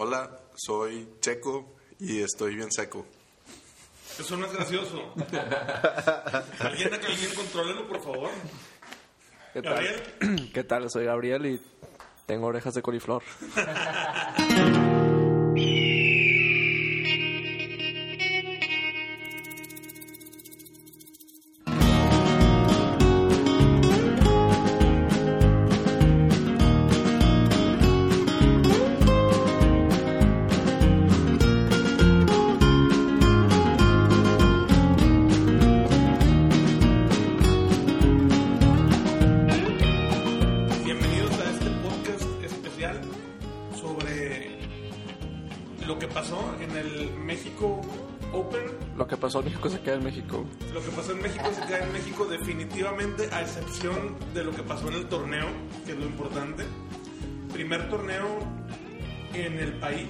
Hola, soy Checo y estoy bien seco. Eso no es gracioso. ¿Alguien a que alguien contrólelo, por favor? ¿Qué tal? Gabriel. ¿Qué tal? Soy Gabriel y tengo orejas de coliflor. pasó en México se queda en México. Lo que pasó en México se queda en México definitivamente, a excepción de lo que pasó en el torneo, que es lo importante. Primer torneo en el país,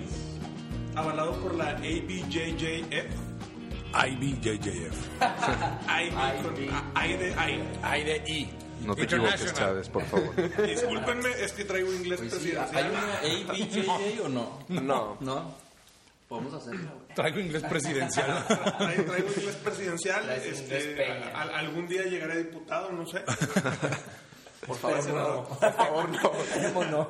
avalado por la ABJJF. IBJJF. I de I. Hay de I. No te equivoques, Chávez, por favor. Discúlpenme, es que traigo inglés presidencial. ¿Hay una ABJJ o no? No. No. Podemos hacerlo. Traigo inglés presidencial. Traigo, traigo inglés presidencial. Este, inglés peña. a- a- algún día llegaré diputado, no sé. Por favor, no. Por favor, no.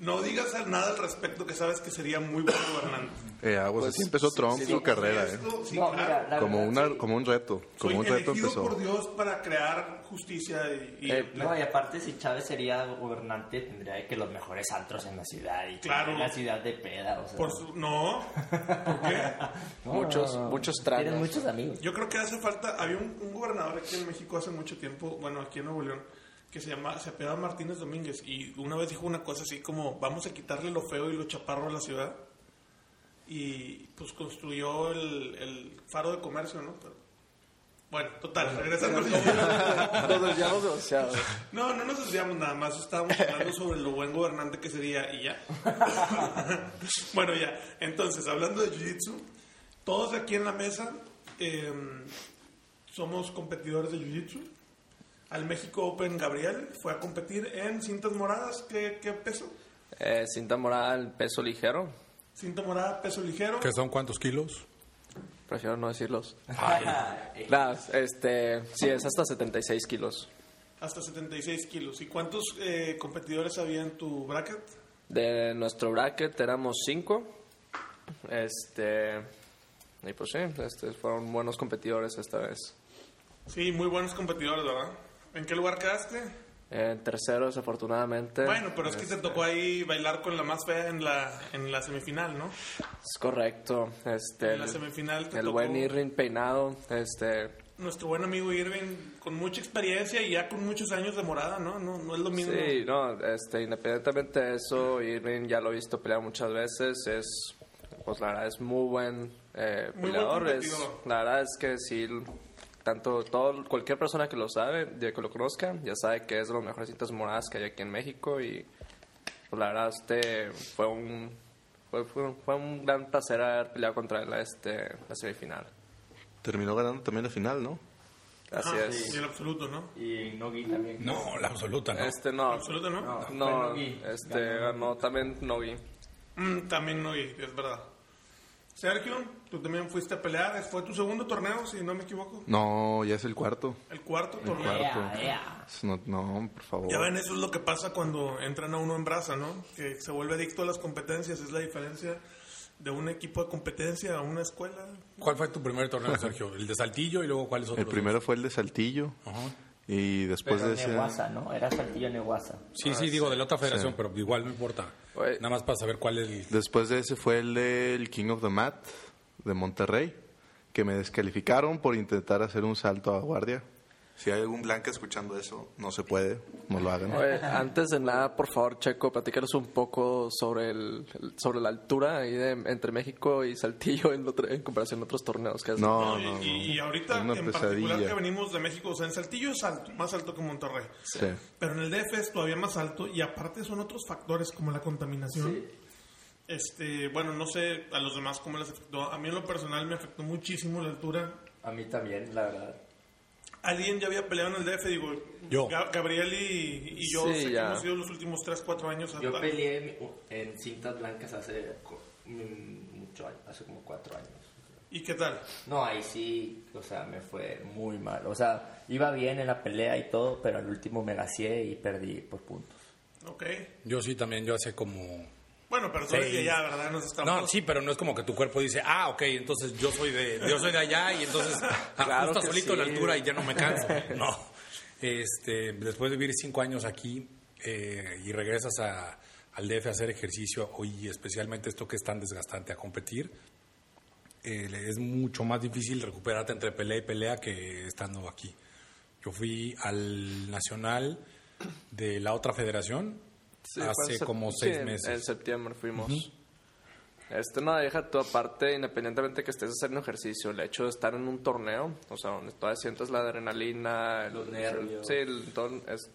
No digas nada al respecto que sabes que sería muy buen gobernante. Eh, aguas, así empezó Trump su carrera, eh. Esto, sí, No, claro. mira, Como, verdad, una, como un reto. Soy Como un reto elegido empezó. por Dios para crear justicia y... y- Eh, No, y aparte si Chávez sería gobernante tendría que los mejores antros en la ciudad y Claro. la ciudad de peda, o sea. por su- no, ¿por qué? No, Muchos- no, no. muchos tragos. muchos amigos. Yo creo que hace falta... Había un, un gobernador aquí en México hace mucho tiempo, bueno, aquí en Nuevo León, que se llama, se apellidaba Martínez Domínguez y una vez dijo una cosa así como, vamos a quitarle lo feo y lo chaparro a la ciudad y pues construyó el, el faro de comercio, ¿no? Pero, bueno, total, regresando al. Nos demasiado. No, no nos desviamos nada más, estábamos hablando sobre lo buen gobernante que sería y ya. bueno, ya. Entonces, hablando de Jiu-Jitsu, todos aquí en la mesa eh, somos competidores de Jiu-Jitsu. Al México Open Gabriel fue a competir en cintas moradas. ¿Qué, qué peso? Eh, cinta morada, el peso ligero. Cinta morada, peso ligero. ¿Qué son cuántos kilos? Prefiero no decirlos. Nada, este, sí, es hasta 76 kilos. Hasta 76 kilos. ¿Y cuántos eh, competidores había en tu bracket? De nuestro bracket éramos cinco. Este, y pues sí, este, fueron buenos competidores esta vez. Sí, muy buenos competidores, ¿verdad? ¿En qué lugar quedaste? En tercero, desafortunadamente. Bueno, pero es que te tocó ahí bailar con la más fea en la, en la semifinal, ¿no? Es correcto. Este, En la semifinal te el tocó buen Irving peinado. Este, nuestro buen amigo Irving con mucha experiencia y ya con muchos años de morada, ¿no? No, no es lo mismo. sí, no, este, independientemente de eso, Irving ya lo he visto pelear muchas veces. Es, pues la verdad es muy buen eh, Muy buen peleador. es, la verdad es que sí, tanto todo, cualquier persona que lo sabe, de que lo conozca, ya sabe que es de las mejores cintas moradas que hay aquí en México y pues la verdad este fue un fue, fue, fue un gran placer haber peleado contra él este, la semifinal. Terminó ganando también la final, ¿no? Así Ajá, es. sí, en absoluto, ¿no? Y Nogi también. No, la absoluta no. Este no, Absoluto, ¿no? No. no, Nogi. este ganó también Nogi. Mm, también no, y es verdad. Sergio, tú también fuiste a pelear. Fue tu segundo torneo, si no me equivoco. No, ya es el cuarto. El cuarto torneo. cuarto. Ea, ea. No, no, por favor. Ya ven, eso es lo que pasa cuando entran a uno en brasa, ¿no? Que se vuelve adicto a las competencias. Es la diferencia de un equipo de competencia a una escuela. ¿Cuál fue tu primer torneo, Sergio? ¿El de Saltillo y luego cuáles otros? El primero fue el de Saltillo. Ajá. Y después Pero de ese... Neguasa, ¿no? Era Saltillo Neguasa. Sí, sí, digo de la otra federación, pero igual no importa. Oye. Nada más para saber cuál es el... Después de ese fue el del King of the Mat de Monterrey, que me descalificaron por intentar hacer un salto a guardia. Si hay algún blanca escuchando eso, no se puede, no lo hagan. Oye, antes de nada, por favor, Checo, platícanos un poco sobre el, sobre la altura ahí de- entre México y Saltillo en, otro- en comparación a otros torneos que has No, no, no. y, y ahorita, Es una en particular, pesadilla. que venimos de México, o sea, en Saltillo es alto, más alto que Monterrey. Sí. Pero en el DF es todavía más alto y aparte son otros factores como la contaminación. Este, bueno, no sé a los demás cómo les afectó. A mí en lo personal me afectó muchísimo la altura. A mí también, la verdad. Alguien ya había peleado en el DF, digo, Yo. Ga- Gabriel y, y yo Sí, sé que hemos ido los últimos 3, 4 años. Yo peleé en- cintas blancas hace mucho años, hace como cuatro años. ¿Y qué tal? No, ahí sí, o sea, me fue muy mal. O sea, iba bien en la pelea y todo, pero al último me gaseé y perdí por puntos. Ok. Yo sí también, yo hace como... Bueno, pero Sí. de allá, ¿verdad? Nos estamos... No, sí, pero no es como que tu cuerpo dice, ah, ok, entonces yo soy de, yo soy de allá y entonces Claro ajusta que solito la sí. altura y ya no me canso. No. Este, después de vivir cinco años aquí eh, y regresas a, al DF a hacer ejercicio y especialmente esto que es tan desgastante a competir, eh, es mucho más difícil recuperarte entre pelea y pelea que estando aquí. Yo fui al nacional de la otra federación Sí, hace como sí, seis en- meses. En septiembre fuimos. Este, no, deja tu aparte, independientemente que estés haciendo ejercicio, el hecho de estar en un torneo, o sea, donde todavía sientes la adrenalina, Los el- nervios. Sí, el ton- es,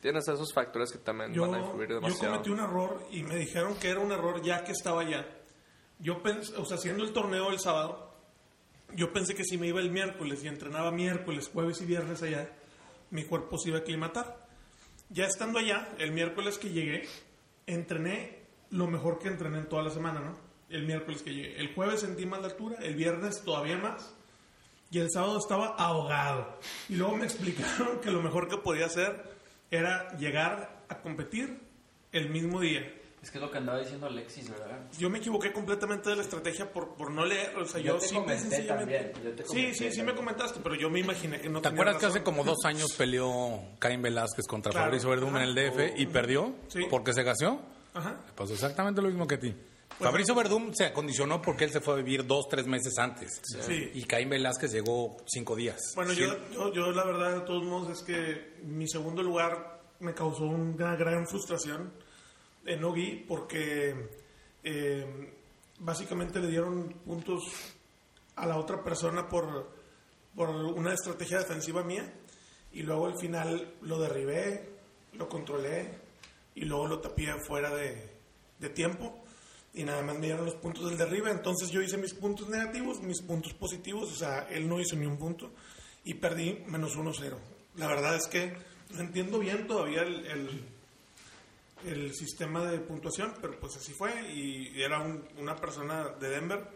tienes esos factores que también yo, van a influir yo demasiado. cometí un error y me dijeron que era un error ya que estaba allá. Yo pensé, o sea, haciendo el torneo el sábado, yo pensé que si me iba el miércoles y entrenaba miércoles, jueves y viernes allá, mi cuerpo se iba a aclimatar. Ya estando allá, el miércoles que llegué, entrené lo mejor que entrené en toda la semana, ¿no? El miércoles que llegué. El jueves sentí más la altura, el viernes todavía más. Y el sábado estaba ahogado. Y luego me explicaron que lo mejor que podía hacer era llegar a competir el mismo día. Es que es lo que andaba diciendo Alexis, ¿verdad? Yo me equivoqué completamente de la estrategia por, por no leer. O sea, yo, Yo te simple y comenté también, yo te sí, comenté sí, sí me comentaste, pero yo me imaginé que no ¿Te tenía acuerdas que hace como dos años peleó Caín Velázquez contra Claro. Fabricio Verdum en el DF y perdió Sí. porque se gaseó? Ajá. Pasó exactamente lo mismo que a ti. Pues, Fabricio Verdum se acondicionó porque él se fue a vivir dos, tres meses antes. Sí. Y Caín Velázquez llegó cinco días. Bueno, yo, yo, yo la verdad, de todos modos, es que mi segundo lugar me causó una gran frustración en Ogi porque eh, básicamente le dieron puntos a la otra persona por, por una estrategia defensiva mía y luego al final lo derribé, lo controlé y luego lo tapé fuera de, de tiempo y nada más me dieron los puntos del derribe. Entonces yo hice mis puntos negativos, mis puntos positivos, o sea, él no hizo ni un punto y perdí menos 1-0. La verdad es que no entiendo bien todavía el, el sistema de puntuación, pero pues así fue y era un- una persona de Denver,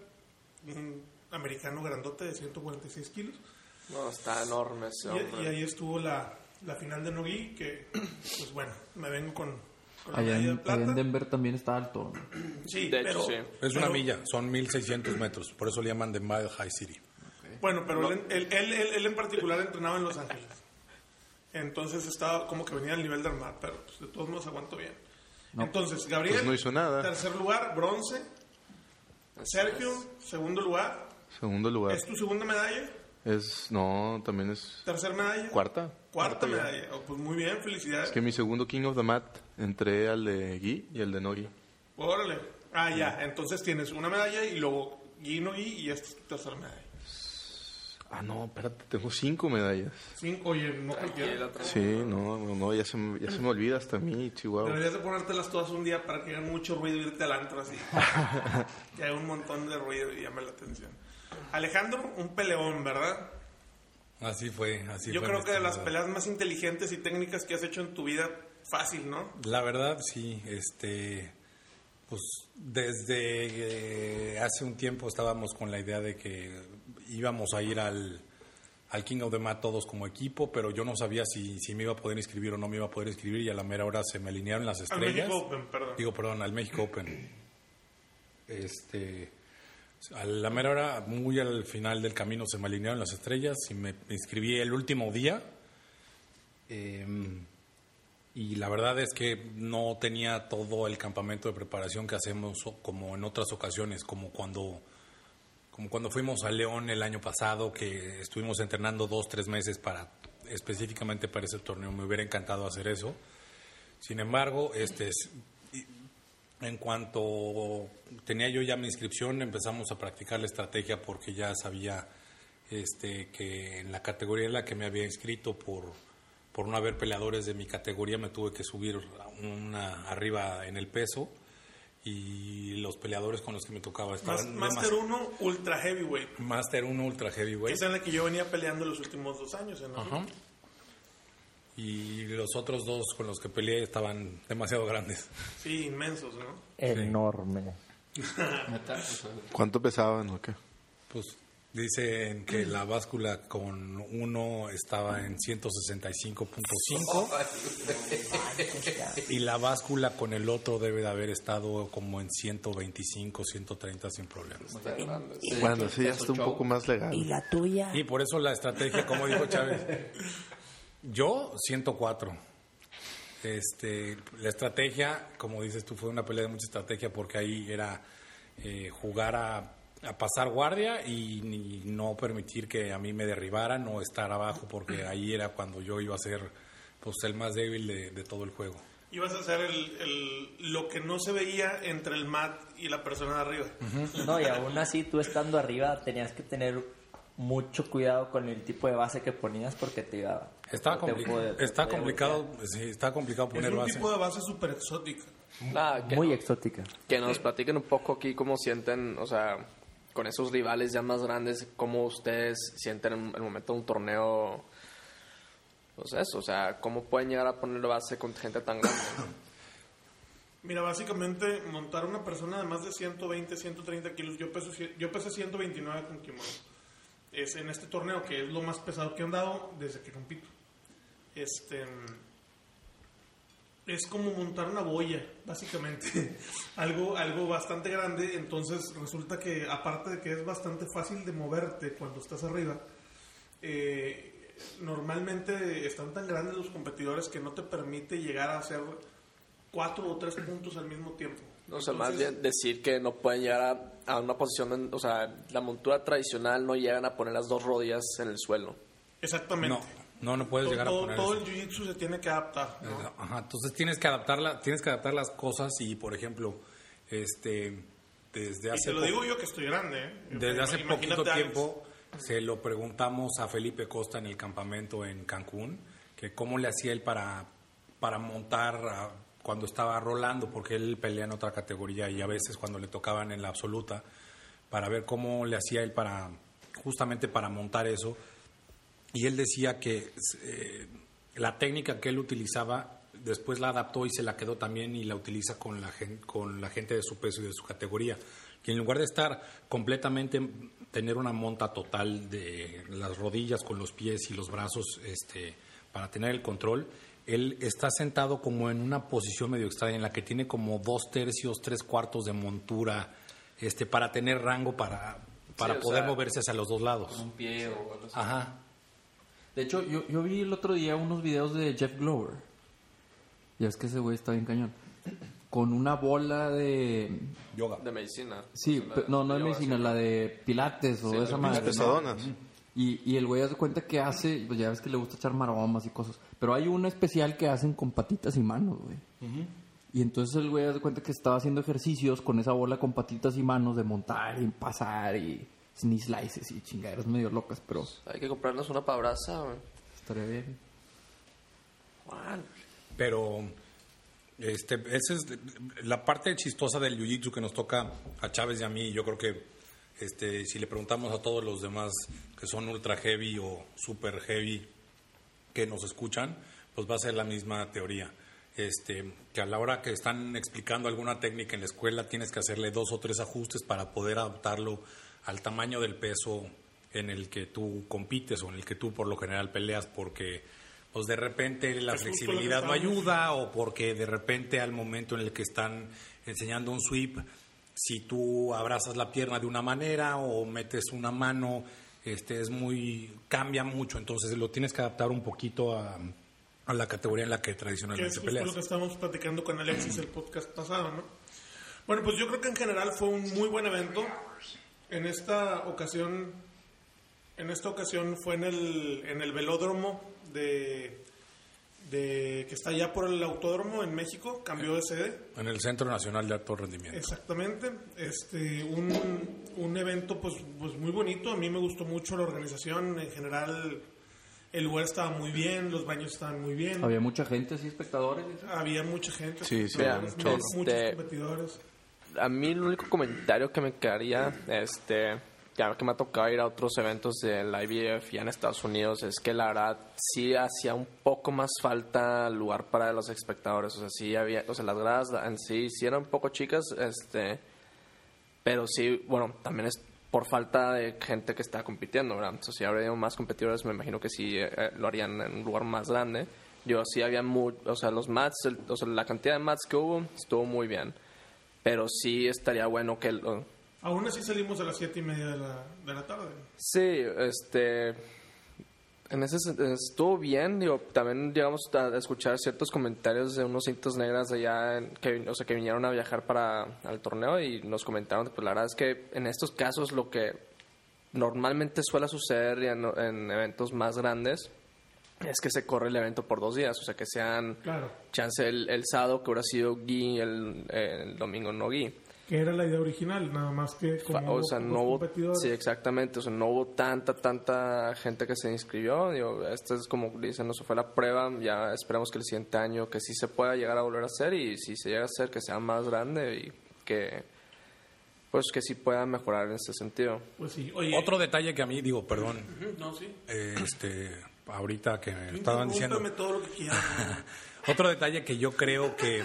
un americano grandote de 146 kilos. No, está enorme ese Y, hombre. y ahí estuvo la, la final de Nogui, que pues bueno, me vengo con, Allá en, plata. allá en Denver también está alto. ¿no? Sí, De hecho, pero- sí. Es una pero- milla, son 1600 metros. Por eso le llaman The Mile High City. Bueno, pero él, él, él- él- él en particular entrenaba en Los Ángeles. Entonces estaba como que venía al nivel del mar, pero pues, de todos modos aguanto bien. Entonces, Gabriel, Pues no hizo nada. tercer lugar, bronce. Sergio, segundo lugar. Segundo lugar. ¿Es tu segunda medalla? Es, no, también es ¿Tercer medalla? cuarta. Cuarta medalla. Oh, pues muy bien, felicidades. Es que mi segundo King of the Mat entré al de Gui y el de Nogi. Órale. Ah, ya. Entonces tienes una medalla y luego Gui, no Gui y esta es tu tercera medalla. Ah, no, espérate, tengo cinco medallas. Cinco, oye, no cualquiera. Sí, no, no, no, ya se, me- ya se me olvida hasta a mí, Chihuahua. Deberías de ponértelas todas un día para que hagan mucho ruido y irte al antro así. que hay un montón de ruido y llame la atención. Alejandro, un peleón, ¿verdad? Así fue, así Yo fue. creo mi que de las peleas más inteligentes y técnicas que has hecho en tu vida, fácil, ¿no? La verdad, sí, este, pues desde eh, hace un tiempo estábamos con la idea de que íbamos a ir al, al King of the Mat todos como equipo, pero yo no sabía si, si me iba a poder inscribir o no me iba a poder inscribir y a la mera hora se me alinearon las Al estrellas. México Open, perdón. Digo, perdón, al México Open. Este, a la mera hora, muy al final del camino se me alinearon las estrellas y me inscribí el último día. Em, y la verdad es que no tenía todo el campamento de preparación que hacemos como en otras ocasiones, como cuando, como cuando fuimos a León el año pasado, que estuvimos entrenando dos, tres meses para específicamente para ese torneo. Me hubiera encantado hacer eso. Sin embargo, este, es- en cuanto tenía yo ya mi inscripción, empezamos a practicar la estrategia porque ya sabía este, que en la categoría en la que me había inscrito por, por no haber peleadores de mi categoría me tuve que subir una arriba en el peso y los peleadores con los que me tocaba Mas- estaban Master 1 Ultra Heavyweight. Master 1 Ultra Heavyweight. Esa es la que yo venía peleando los últimos dos años. ¿no? Ajá. Y los otros dos con los que peleé estaban demasiado grandes. Sí, inmensos, ¿no? Enorme. ¿Cuánto pesaban o qué? Pues dicen que la báscula con uno estaba en 165.5 y la báscula con el otro debe de haber estado como en 125, 130 sin problemas. Bueno, sí, ya está un poco más legal. ¿Y la tuya? Y por eso la estrategia, como dijo Chávez, yo 104. Este, la estrategia, como dices tú, fue una pelea de mucha estrategia porque ahí era eh, jugar a, a pasar guardia y, ni- no permitir que a mí me derribaran o estar abajo porque ahí era cuando yo iba a ser pues el más débil de, de todo el juego. Ibas a hacer el, el- lo que no se veía entre el mat y la persona de arriba. No, y aún así tú estando arriba tenías que tener mucho cuidado con el tipo de base que ponías porque te iba Está, compli- puede- está complicado, sí, está complicado Es poner un base. tipo de base súper exótica. Nada, que, Muy exótica. que nos platiquen un poco aquí cómo sienten, o sea, con esos rivales ya más grandes, cómo ustedes sienten en el momento de un torneo, pues eso, o sea, cómo pueden llegar a poner base con gente tan grande. Mira, básicamente montar una persona de más de 120, 130 kilos, yo peso, yo pesé 129 con kimono. Es en este torneo que es lo más pesado que han dado desde que compito. Este es como montar una boya, básicamente. algo, algo bastante grande. Entonces resulta que aparte de que es bastante fácil de moverte cuando estás arriba, eh, normalmente están tan grandes los competidores que no te permite llegar a hacer cuatro o tres puntos al mismo tiempo. O sea, más bien decir que no pueden llegar a, a una posición, en- o sea, la montura tradicional no llegan a poner las dos rodillas en el suelo. Exactamente. No, no, no puedes llegar a poner todo eso. el jiu-jitsu se tiene que adaptar. ¿no? Ajá, entonces tienes que adaptarla, tienes que adaptar las cosas y por ejemplo, este desde Y hace te lo digo yo que estoy grande. ¿eh? desde hace Imagínate poquito tiempo se lo preguntamos a Felipe Costa en el campamento en Cancún, que cómo le hacía él para para montar a- cuando estaba rolando, porque él pelea en otra categoría y a veces cuando le tocaban en la absoluta, para ver cómo le hacía él para justamente para montar eso. Y él decía que eh, la técnica que él utilizaba después la adaptó y se la quedó también y la utiliza con la, gen- con la gente de su peso y de su categoría. Que en lugar de estar completamente, tener una monta total de las rodillas con los pies y los brazos este, para tener el control, él está sentado como en una posición medio extraña en la que tiene como dos tercios, tres cuartos de montura este, para tener rango para, para poder sea, moverse hacia los dos lados. un pie o algo así. Ajá. De hecho, yo, yo vi el otro día unos videos de Jeff Glover. Ya es que ese güey está bien cañón. Con una bola de. Yoga. De medicina. Sí, pe- no, no de yoga, medicina, sí. la de Pilates o Sí, esa la madre. ¿no? Pesadonas. Y, y el güey hace cuenta que hace, pues ya ves que le gusta echar maromas y cosas. Pero hay una especial que hacen con patitas y manos, güey. Y entonces el güey hace cuenta que estaba haciendo ejercicios con esa bola con patitas y manos de montar y pasar y knee slices y chingaderas medio locas, pero Hay que comprarnos una pabraza, güey. estaría bien. Juan. Pero este, esa es la parte chistosa del jiu-jitsu que nos toca a Chávez y a mí. Yo creo que este, si le preguntamos a todos los demás que son ultra heavy o super heavy que nos escuchan, pues va a ser la misma teoría. Este, que a la hora que están explicando alguna técnica en la escuela tienes que hacerle dos o tres ajustes para poder adaptarlo al tamaño del peso en el que tú compites o en el que tú por lo general peleas porque pues de repente la Es flexibilidad no ayuda o porque de repente al momento en el que están enseñando un sweep si tú abrazas la pierna de una manera o metes una mano este es muy cambia mucho entonces lo tienes que adaptar un poquito a, a la categoría en la que es tradicionalmente peleas lo que estábamos platicando con Alexis el podcast pasado, ¿no? Bueno, pues yo creo que en general fue un muy buen evento. En esta ocasión En esta ocasión fue en el, en el velódromo de, de que está allá por el autódromo en México, cambió de sede. En el Centro Nacional de Alto Rendimiento. Exactamente, este, un, un evento pues, pues muy bonito, a mí me gustó mucho la organización, en general el lugar estaba muy bien, los baños estaban muy bien, Había mucha gente, sí, espectadores. había mucha gente, Sí, sí, muchos Este- competidores. A mí el único comentario que me quedaría, este, ya que me ha tocado ir a otros eventos del IBF ya en Estados Unidos, es que la verdad sí hacía un poco más falta lugar para los espectadores. O sea, sí había, o sea, las gradas en sí sí eran un poco chicas, este, pero sí, bueno, también es por falta de gente que está compitiendo, ¿verdad? Entonces, si habría más competidores, me imagino que sí eh, eh, lo harían en un lugar más grande. Yo sí había mu o sea, los mats, el- o sea, la cantidad de mats que hubo estuvo muy bien. Pero sí estaría bueno que... el- Aún así salimos a las siete y media de la, de la tarde. sí, este... En ese estuvo bien, digo, también llegamos a escuchar ciertos comentarios de unos cintas negras de allá, en- que, o sea, que vinieron a viajar para el torneo y nos comentaron, pues la verdad es que en estos casos lo que normalmente suele suceder en, en eventos más grandes es que se corre el evento por dos días, o sea, que sean Claro, chance el, el sábado que hubiera sido Gui, el, el domingo no Gui. que era la idea original, nada más que como o sea, no hubo, competidores. sí, exactamente, o sea, no hubo tanta, tanta gente que se inscribió, digo, esta es como dicen, no se fue la prueba, ya esperamos que el siguiente año que sí se pueda llegar a volver a hacer y si se llega a hacer que sea más grande y que, pues que sí pueda mejorar en ese sentido. Pues sí, oye, Otro detalle que a mí, digo, perdón, no, sí. eh, este, ahorita que me estaban diciendo. Todo lo que quieras. Otro detalle que yo creo que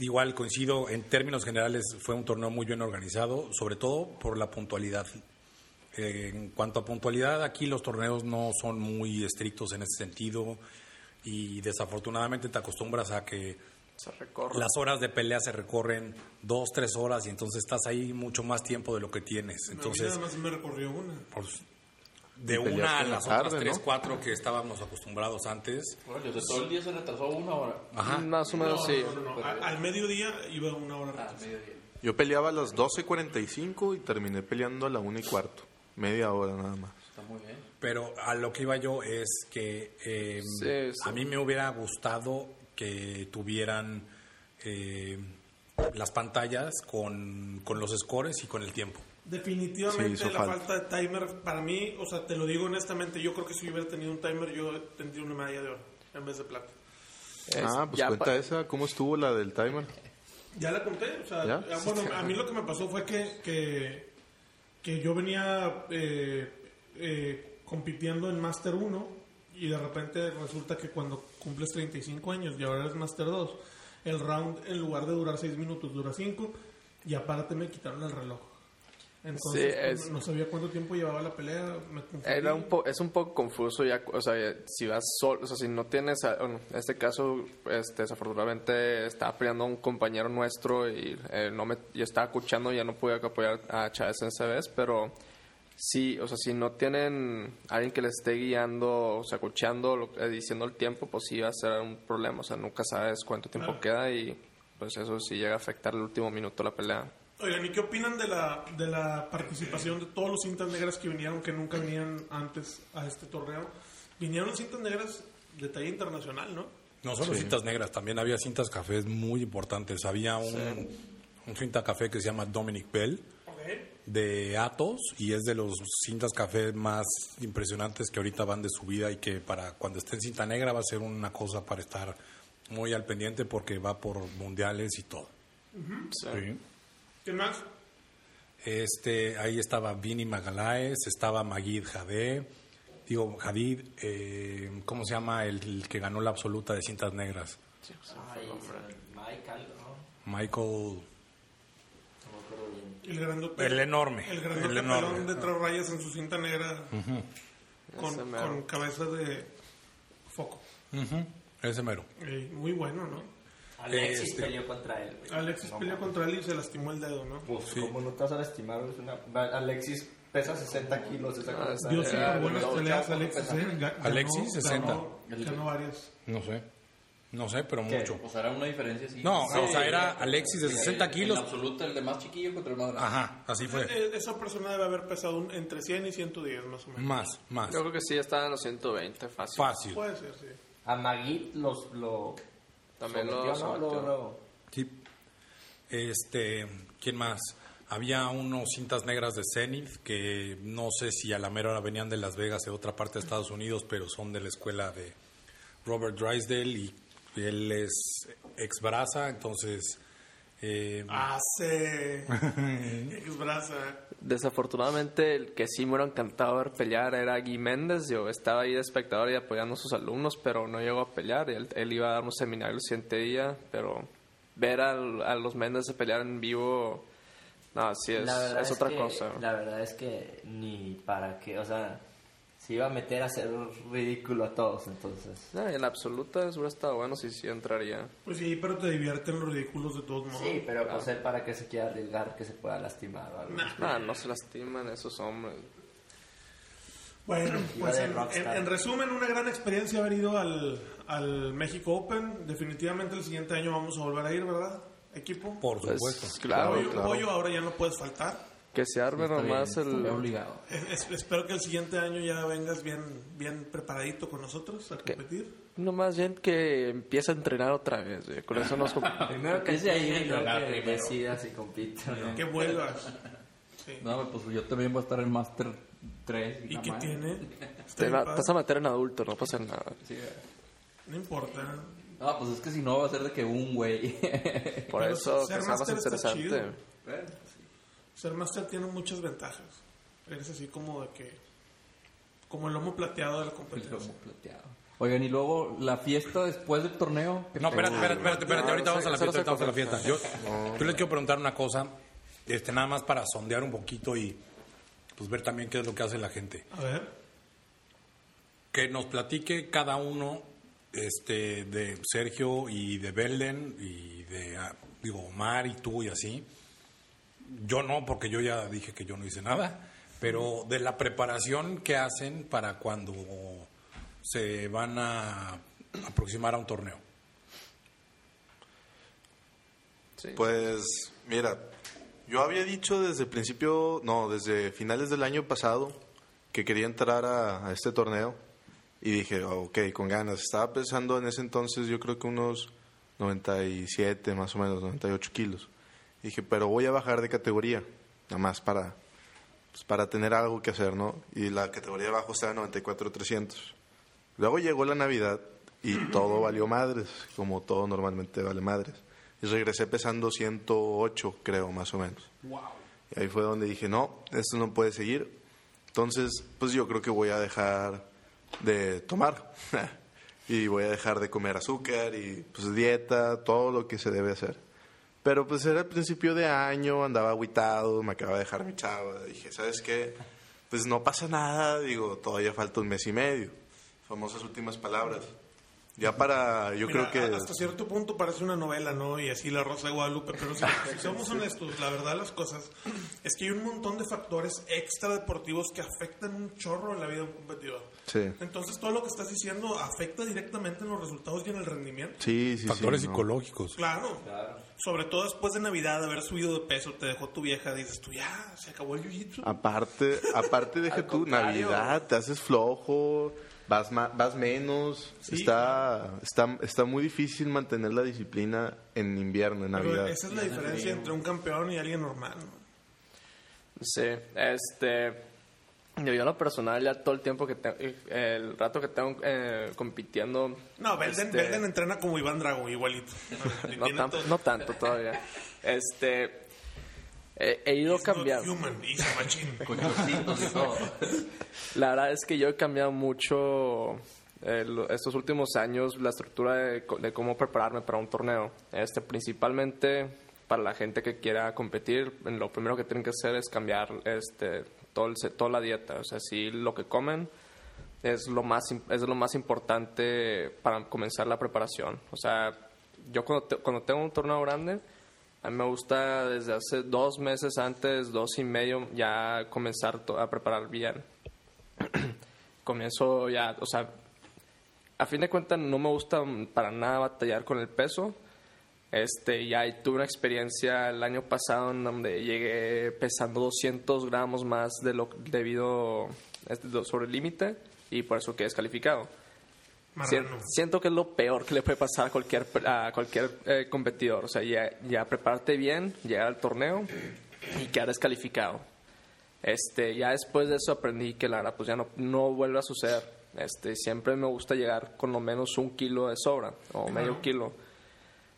igual coincido en términos generales fue un torneo muy bien organizado, sobre todo por la puntualidad. Eh, en cuanto a puntualidad, aquí los torneos no son muy estrictos en ese sentido y desafortunadamente te acostumbras a que Se las horas de pelea se recorren dos, tres horas y entonces estás ahí mucho más tiempo de lo que tienes. a mí Entonces, nada más me recorrió una. pues, de una a la las otras tarde, tres, ¿no? cuatro que estábamos acostumbrados antes. Oye, de todo el día se retrasó una hora. Ajá. Más o menos sí. No, no, no, a- al mediodía iba una hora retrasada. Yo peleaba a las 12.45 y terminé peleando a la 1 y cuarto. Media hora nada más. Está muy bien. Pero a lo que iba yo es que eh, Sí, sí. a mí me hubiera gustado que tuvieran eh, las pantallas con, con los scores y con el tiempo. Definitivamente la falta. falta. de timer, para mí, o sea, te lo digo honestamente, yo creo que si hubiera tenido un timer, yo tendría una medalla de oro en vez de plata. Es- ah, pues cuenta esa. ¿Cómo estuvo la del timer? Ya la conté, o sea, ¿Ya? eh, bueno, a mí lo que me pasó fue que, que, que yo venía eh, eh, compitiendo en Master 1 y de repente resulta que cuando cumples 35 años y ahora eres Master 2, el round en lugar de durar 6 minutos dura 5 y aparte me quitaron el reloj. Entonces Sí, pues, es- no sabía cuánto tiempo llevaba la pelea. Me. Era un po- es un poco confuso ya, o sea, si vas solo, o sea, si no tienes, a- bueno, en este caso, este, desafortunadamente estaba peleando un compañero nuestro y eh, no me, yo estaba escuchando y ya no pude apoyar a Chávez en esa vez, pero sí, o sea, si no tienen alguien que les esté guiando, o sea, escuchando, lo- eh, diciendo el tiempo, pues sí va a ser un problema, o sea, nunca sabes cuánto tiempo Claro. queda y pues eso sí llega a afectar el último minuto de la pelea. Oigan, ¿y qué opinan de la, de la participación de todos los cintas negras que vinieron, que nunca venían antes a este torneo? Vinieron cintas negras de talla internacional, ¿no? No solo cintas negras, también había cintas cafés muy importantes. Había un, un cinta café que se llama Dominic Bell de Atos y es de los cintas café más impresionantes que ahorita van de su vida y que para cuando esté en cinta negra va a ser una cosa para estar muy al pendiente porque va por mundiales y todo. Sí. ¿Qué más? Este, ahí estaba Vini Magaláes, estaba Magid Jadé, digo, Hadid, eh, ¿cómo se llama el, el que ganó la absoluta de cintas negras? Ay, Michael, ¿no? Michael, No me acuerdo bien. El grandote. el enorme, El grandote el enorme. pelón de tres rayas en su cinta negra con, cabeza de foco. Ese mero. Eh, muy bueno, ¿no? Alexis Este- peleó contra él. güey. Alexis No peleó contra él y se lastimó el dedo, ¿no? Pues, ¿cómo no te vas a lastimar? Es una... Alexis pesa 60 kilos. Esa cosa. Dio Eh, súper buenas peleas Alexis. ¿eh? Alexis, 60. Ganó, ganó varias. No sé. No sé, pero ¿Qué? mucho. O sea, era una diferencia así. No, o sea, era Alexis de 60 kilos. En absoluto, el de más chiquillo contra el más grande. Ajá, así fue. Eh, Esa persona debe haber pesado un- entre 100 y 110 más o menos. Más, más. Yo creo que sí, estaba en los 120, fácil. Fácil. Puede ser, sí. A Magui los, lo También lo luego. Sí. Este, ¿quién más? Había unos cintas negras de Zenith que no sé si a la mera hora venían de Las Vegas, de otra parte de Estados Unidos, pero son de la escuela de Robert Drysdale y él es ex Brasa, entonces eh, Hace. Ex braza. Desafortunadamente, el que sí me hubiera encantado ver pelear era Guy Méndez. Yo estaba ahí de espectador y apoyando a sus alumnos, pero no llegó a pelear. Él, él iba a dar un seminario el siguiente día, pero ver al- a, los Méndez pelear en vivo, no, sí es, La verdad es otra que- cosa. La verdad es que ni para qué, o sea, se iba a meter a hacer ridículo a todos, entonces. No, en la absoluta hubiera estado bueno si sí entraría. Pues sí, pero te divierten los ridículos de todos modos. Sí, pero pues él para qué se quiere arriesgar que se pueda lastimar o algo. No, no se lastiman esos hombres. Bueno, pues en, en- en resumen, una gran experiencia haber ido al, al México Open. Definitivamente el siguiente año vamos a volver a ir, ¿verdad? Equipo. por Pues, supuesto. claro, Pollo, claro. Pollo, ahora ya no puedes faltar. Que se arme bien, nomás bien el... obligado. Es- es- espero que el siguiente año ya vengas bien, bien preparadito con nosotros a competir. Nomás bien que empiece a entrenar otra vez. güey. Con eso nos... Primero que Ese ahí que decida si compite no. Que vuelvas. Sí. No, pues yo también voy a estar en Master 3. ¿Y qué tiene? Te vas a meter en adulto, no pasa nada. No importa. No, pues es que si no va a ser de que un güey. Por Pero eso que sea más interesante. Ser máster tiene muchas ventajas. Eres así como de que... Como el lomo plateado de la competencia. Oigan, y luego la fiesta después del torneo. ¿qué No, espérate, espérate, espérate, espérate, ahorita vamos a la fiesta, ahorita vamos a la fiesta. Yo, yo les quiero preguntar una cosa, este, nada más para sondear un poquito y pues ver también qué es lo que hace la gente. A ver. Que nos platique cada uno, este, de Sergio y de Belden y de, ah, digo, Omar y tú y así. Yo no, porque yo ya dije que yo no hice nada, pero de la preparación que hacen para cuando se van a aproximar a un torneo. Sí. Pues, mira, yo había dicho desde el principio, no, desde finales del año pasado, que quería entrar a, a este torneo. Y dije, "Ah, ok, con ganas. Estaba pesando en ese entonces, yo creo que unos 97, más o menos, 98 kilos. Dije, pero voy a bajar de categoría, nada más para, pues, para tener algo que hacer, ¿no? Y la categoría de abajo estaba en 94,300. Luego llegó la Navidad y todo valió madres, como todo normalmente vale madres. Y regresé pesando 108, creo, más o menos. Y ahí fue donde dije, no, esto no puede seguir. Entonces, pues yo creo que voy a dejar de tomar. y voy a dejar de comer azúcar y pues dieta, todo lo que se debe hacer. Pero pues era el principio de año, andaba aguitado, me acaba de dejar mi chava. Dije, ¿sabes qué? Pues no pasa nada, digo, todavía falta un mes y medio. Famosas últimas palabras. Ya para, yo Mira, creo que... Hasta cierto punto parece una novela, ¿no? Y así la Rosa de Guadalupe. Pero si, si somos honestos, la verdad de las cosas es que hay un montón de factores extra deportivos que afectan un chorro en la vida de un competidor. Sí. Entonces, todo lo que estás diciendo afecta directamente en los resultados y en el rendimiento. Sí, sí, Factores sí, no. psicológicos. Claro. Sobre todo después de Navidad, haber subido de peso, te dejó tu vieja, dices tú, ya, se acabó el jiu-jitsu. Aparte, aparte de que Al tú. Navidad, te haces flojo, vas, ma- vas menos. Sí, está, está, está muy difícil mantener la disciplina en invierno, en Pero Navidad. esa es la diferencia entre un campeón y alguien normal, ¿no? Sí, este. Yo, yo en lo personal, ya todo el tiempo que tengo, el rato que tengo eh, compitiendo. No, Belden, este, Belden entrena como Iván Drago, igualito. no, tan- no tanto todavía. Este. He, he ido not cambiando. human. Con y todo. La verdad es que yo he cambiado mucho eh, estos últimos años la estructura de, co- de cómo prepararme para un torneo. Este, principalmente para la gente que quiera competir, lo primero que tienen que hacer es cambiar este, todo el toda la dieta. O sea, si lo que comen es lo más es lo más importante para comenzar la preparación. O sea, yo cuando, te- cuando tengo un torneo grande, a mí me gusta desde hace dos meses antes, dos y medio, ya comenzar a preparar bien. Comienzo ya, o sea, a fin de cuentas no me gusta para nada batallar con el peso. Este, ya tuve una experiencia el año pasado en donde llegué pesando 200 gramos más de lo debido este, sobre el límite y por eso quedé descalificado. Marrano. Siento que es lo peor que le puede pasar a cualquier, a cualquier eh, competidor. O sea, ya, ya prepararte bien, llegar al torneo y quedar descalificado. Este, ya después de eso aprendí que la verdad pues ya no, no vuelve a suceder. Este, siempre me gusta llegar con lo menos un kilo de sobra o medio kilo.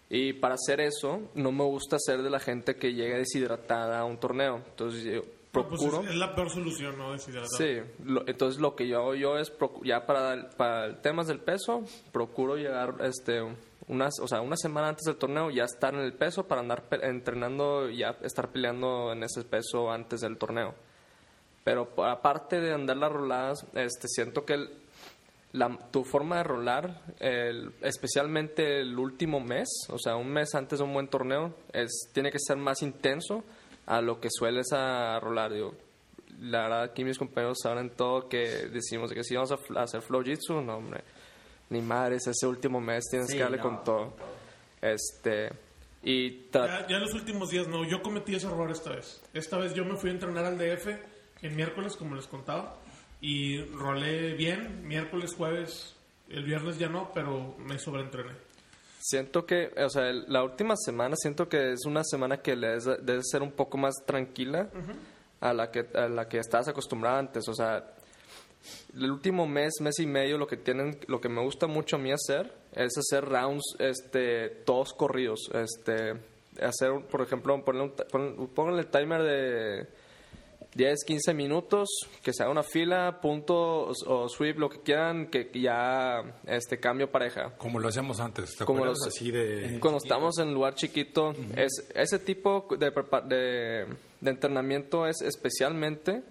Y para hacer eso, no me gusta ser de la gente que llega deshidratada a un torneo. Entonces yo Pues es, la peor solución, ¿no? Deshidratado. Sí, lo- entonces lo que yo hago yo es, ya para, para temas del peso, procuro llegar este, unas, o sea, una semana antes del torneo ya estar en el peso para andar entrenando y ya estar peleando en ese peso antes del torneo. Pero pa- aparte de andar las roladas, este, siento que el- la- tu forma de rolar, el- especialmente el último mes, o sea, un mes antes de un buen torneo, es, tiene que ser más intenso a lo que sueles a rolar. Digo, la verdad, aquí mis compañeros saben todo que decimos que si vamos a, hacer flow jitsu, no, hombre, ni madres, ese último mes tienes Sí, que darle no. con todo. Este, y Ya, ya en los últimos días no, yo cometí ese error esta vez. Esta vez yo me fui a entrenar al DF el miércoles, como les contaba, y rolé bien, miércoles, jueves, el viernes ya no, pero me sobreentrené. Siento que, o sea, el- la última semana siento que es una semana que le des- debe ser un poco más tranquila a la que a la que estabas acostumbrada antes. O sea, el último mes, mes y medio, lo que tienen, lo que me gusta mucho a mí hacer es hacer rounds, este, todos corridos, este, hacer, por ejemplo, ponerle un, ta- pon- pónganle el timer de 10, 15 minutos, que se haga una fila, punto o, sweep, lo que quieran, que ya este cambio pareja. Como lo hacíamos antes, ¿te Como los- Así de... Cuando estamos en lugar chiquito, es ese tipo de, de, de entrenamiento es especialmente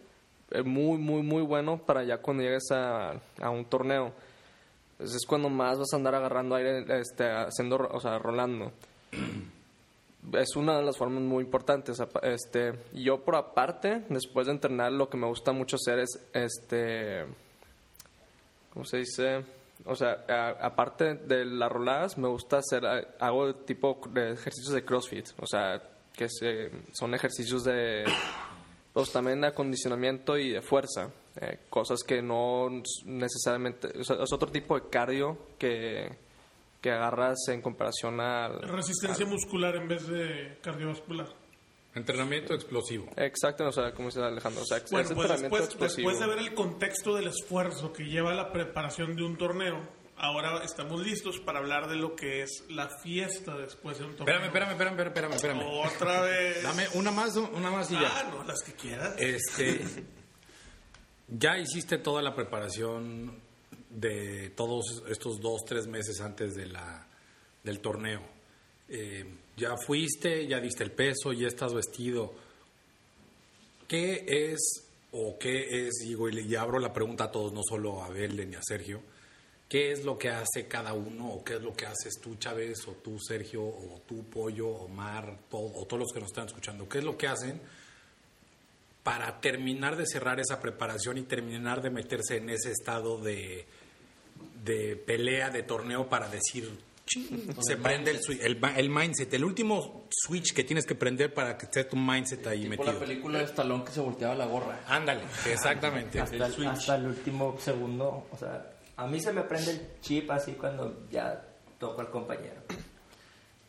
eh, muy, muy, muy bueno para ya cuando llegues a, a un torneo. Entonces es cuando más vas a andar agarrando aire, este, haciendo, o sea, rolando. Es una de las formas muy importantes. Este, yo por aparte, después de entrenar, lo que me gusta mucho hacer es, este, ¿cómo se dice? O sea, aparte de las roladas, me gusta hacer, hago tipo ejercicios de CrossFit, o sea, que se, son ejercicios de, pues también de acondicionamiento y de fuerza, eh, cosas que no necesariamente, es otro tipo de cardio que, que agarras en comparación al... Resistencia muscular en vez de cardiovascular. Entrenamiento explosivo. Exacto, o sea, como dice Alejandro, o sea, Bueno, pues entrenamiento después, explosivo. después de ver el contexto del esfuerzo que lleva la preparación de un torneo, ahora estamos listos para hablar de lo que es la fiesta después de un torneo. Espérame, espérame, espérame, espérame, espérame. Otra vez. Dame una más, una más y ya. Ah, no, las que quieras. Este, ya hiciste toda la preparación de todos estos dos, tres meses antes de la, del torneo. Eh, ya fuiste, ya diste el peso, ya estás vestido. ¿Qué es o qué es, digo, y abro la pregunta a todos, no solo a Belén ni a Sergio, ¿qué es lo que hace cada uno o qué es lo que haces tú, Chávez, o tú, Sergio, o tú, Pollo, Omar, todo- o todos los que nos están escuchando? ¿Qué es lo que hacen para terminar de cerrar esa preparación y terminar de meterse en ese estado de, de pelea, de torneo para decir, se prende el, swi- el, ma- el mindset, el último switch que tienes que prender para que esté tu mindset ahí Tipo la metido. película de Stallone que se volteaba la gorra. Ándale, exactamente. hasta, el el, hasta el último segundo. O sea, a mí se me prende el chip así cuando ya toco al compañero. a,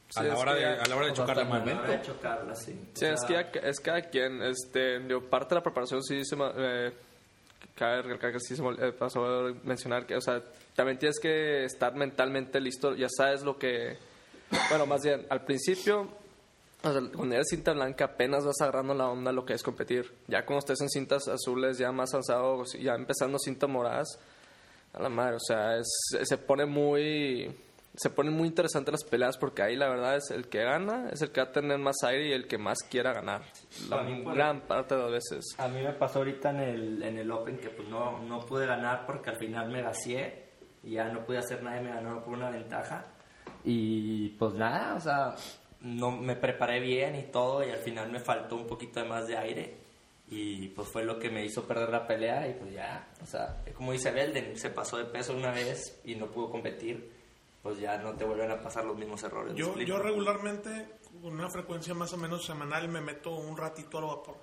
Sí, la es hora que de, a la hora de chocar la el mano. A la hora de chocarla, sí. O Sí, es que es cada quien. Este, digo, parte de la preparación sí se me, eh, cabe recalcar que sí se me eh, pasó mencionar que, o sea, también tienes que estar mentalmente listo. Ya sabes lo que, bueno, más bien al principio, o sea, cuando eres cinta blanca apenas vas agarrando la onda lo que es competir. Ya cuando estés en cintas azules, ya más avanzado, ya empezando cintas moradas, a la madre, o sea, es- se pone muy se ponen muy interesantes las peleas porque ahí la verdad es el que gana, es el que va a tener más aire y el que más quiera ganar. La por- gran parte de las veces. A mí me pasó ahorita en el, en el Open que pues no, no pude ganar porque al final me vacié y ya no pude hacer nada y me ganó por una ventaja. Y pues nada, o sea, no me preparé bien y todo y al final me faltó un poquito de más de aire Y pues fue lo que me hizo perder la pelea y pues ya, o sea, como dice Belden, se pasó de peso una vez y no pudo competir, pues ya no te vuelven a pasar los mismos errores. ¿me Yo, yo regularmente, con una frecuencia más o menos semanal, me meto un ratito al vapor.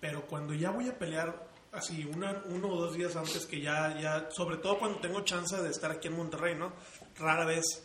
Pero cuando ya voy a pelear, así, una, uno o dos días antes que ya, ya, sobre todo cuando tengo chance de estar aquí en Monterrey, ¿no? Rara vez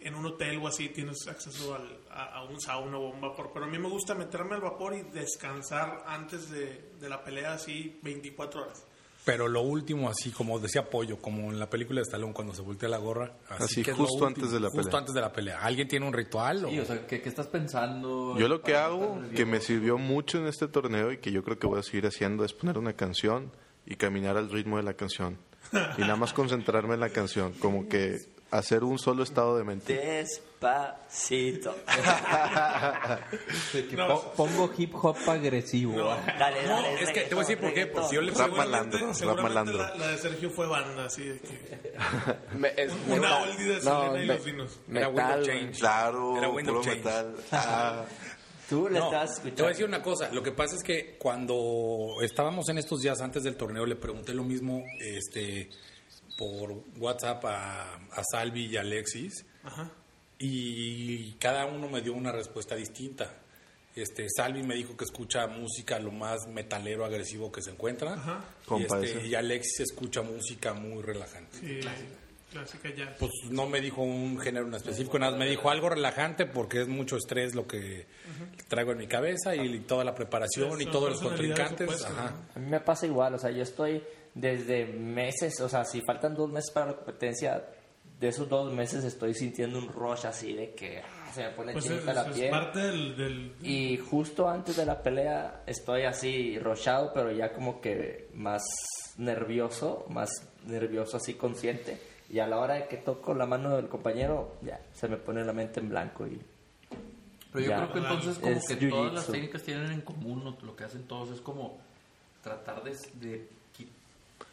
en un hotel o así tienes acceso al- a, a un sauna o un vapor. Pero a mí me gusta meterme al vapor y descansar antes de, de la pelea, así, 24 horas. Pero lo último, así como decía Pollo, como en la película de Stallone cuando se voltea la gorra. Así, que justo antes de la Justo pelea. antes de la pelea. ¿Alguien tiene un ritual? Sí, o- o sea, ¿qué, qué estás pensando? Yo lo que hago, que me sirvió mucho en este torneo y que yo creo que voy a seguir haciendo, es poner una canción y caminar al ritmo de la canción. Y nada más concentrarme en la canción, como que hacer un solo estado de mente. Despacito. No, pongo hip hop agresivo. dale, No, dale. es que te voy a decir por qué. Porque si yo le Rap malandro, rap seguramente malandro. la, la de Sergio fue banda, así de que... Me- es- Una metal. oldie de No, Selena y me- los vinos. Era Wind of Metal, Change. Claro, Era Wind of puro Change. metal. Ah, Tú le No, estabas te voy a escuchando. decir una cosa. Lo que pasa es que cuando estábamos en estos días antes del torneo, le pregunté lo mismo este, por WhatsApp a, a Salvi y a Alexis. Y cada uno me dio una respuesta distinta. Este, Salvi me dijo que escucha música lo más metalero agresivo que se encuentra. Y, Compa este, y Alexis escucha música muy relajante. Sí, clásica ya. Pues no me dijo un género en específico, nada, me dijo algo relajante porque es mucho estrés lo que traigo en mi cabeza y toda la preparación y todos los contrincantes. Ajá. A mí me pasa igual, o sea, yo estoy desde meses, o sea, si faltan dos meses para la competencia, de esos dos meses estoy sintiendo un rush así de que ah, se me pone Pues es, chinita la es piel. parte del... del- Y justo antes de la pelea estoy así rochado, pero ya como que más nervioso, más nervioso así consciente. Y a la hora de que toco la mano del compañero, ya se me pone la mente en blanco y Pero yo Ya. creo que entonces como Es que todas las técnicas tienen en común, ¿no? lo que hacen todos es como tratar de, de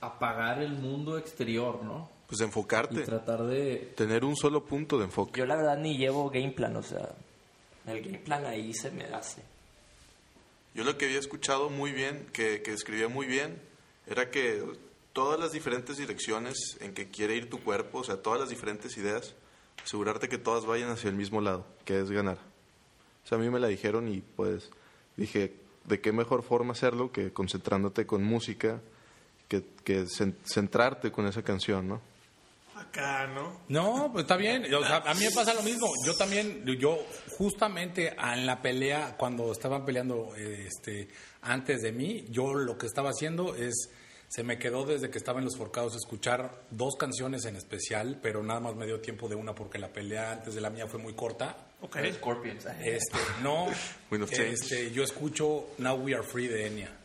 apagar el mundo exterior, ¿no? pues Y enfocarte, tratar de... tener un solo punto de enfoque. yo la verdad ni llevo game plan, o sea, el game plan ahí se me hace. Yo lo que había escuchado muy bien, que, que escribía muy bien, era que todas las diferentes direcciones en que quiere ir tu cuerpo, o sea, todas las diferentes ideas, asegurarte que todas vayan hacia el mismo lado, que es ganar. O sea, a mí me la dijeron y pues dije, ¿de qué mejor forma hacerlo que concentrándote con música, que, que cen- centrarte con esa canción, ¿no? Acá, ¿no? No, pues está bien. O sea, a mí me pasa lo mismo. Yo también, yo justamente en la pelea, cuando estaban peleando este, antes de mí, yo lo que estaba haciendo es, se me quedó desde que estaba en los forcados escuchar dos canciones en especial, pero nada más me dio tiempo de una porque la pelea antes de la mía fue muy corta. Ok. Scorpions. Este, no, este, yo escucho Now We Are Free de Enya.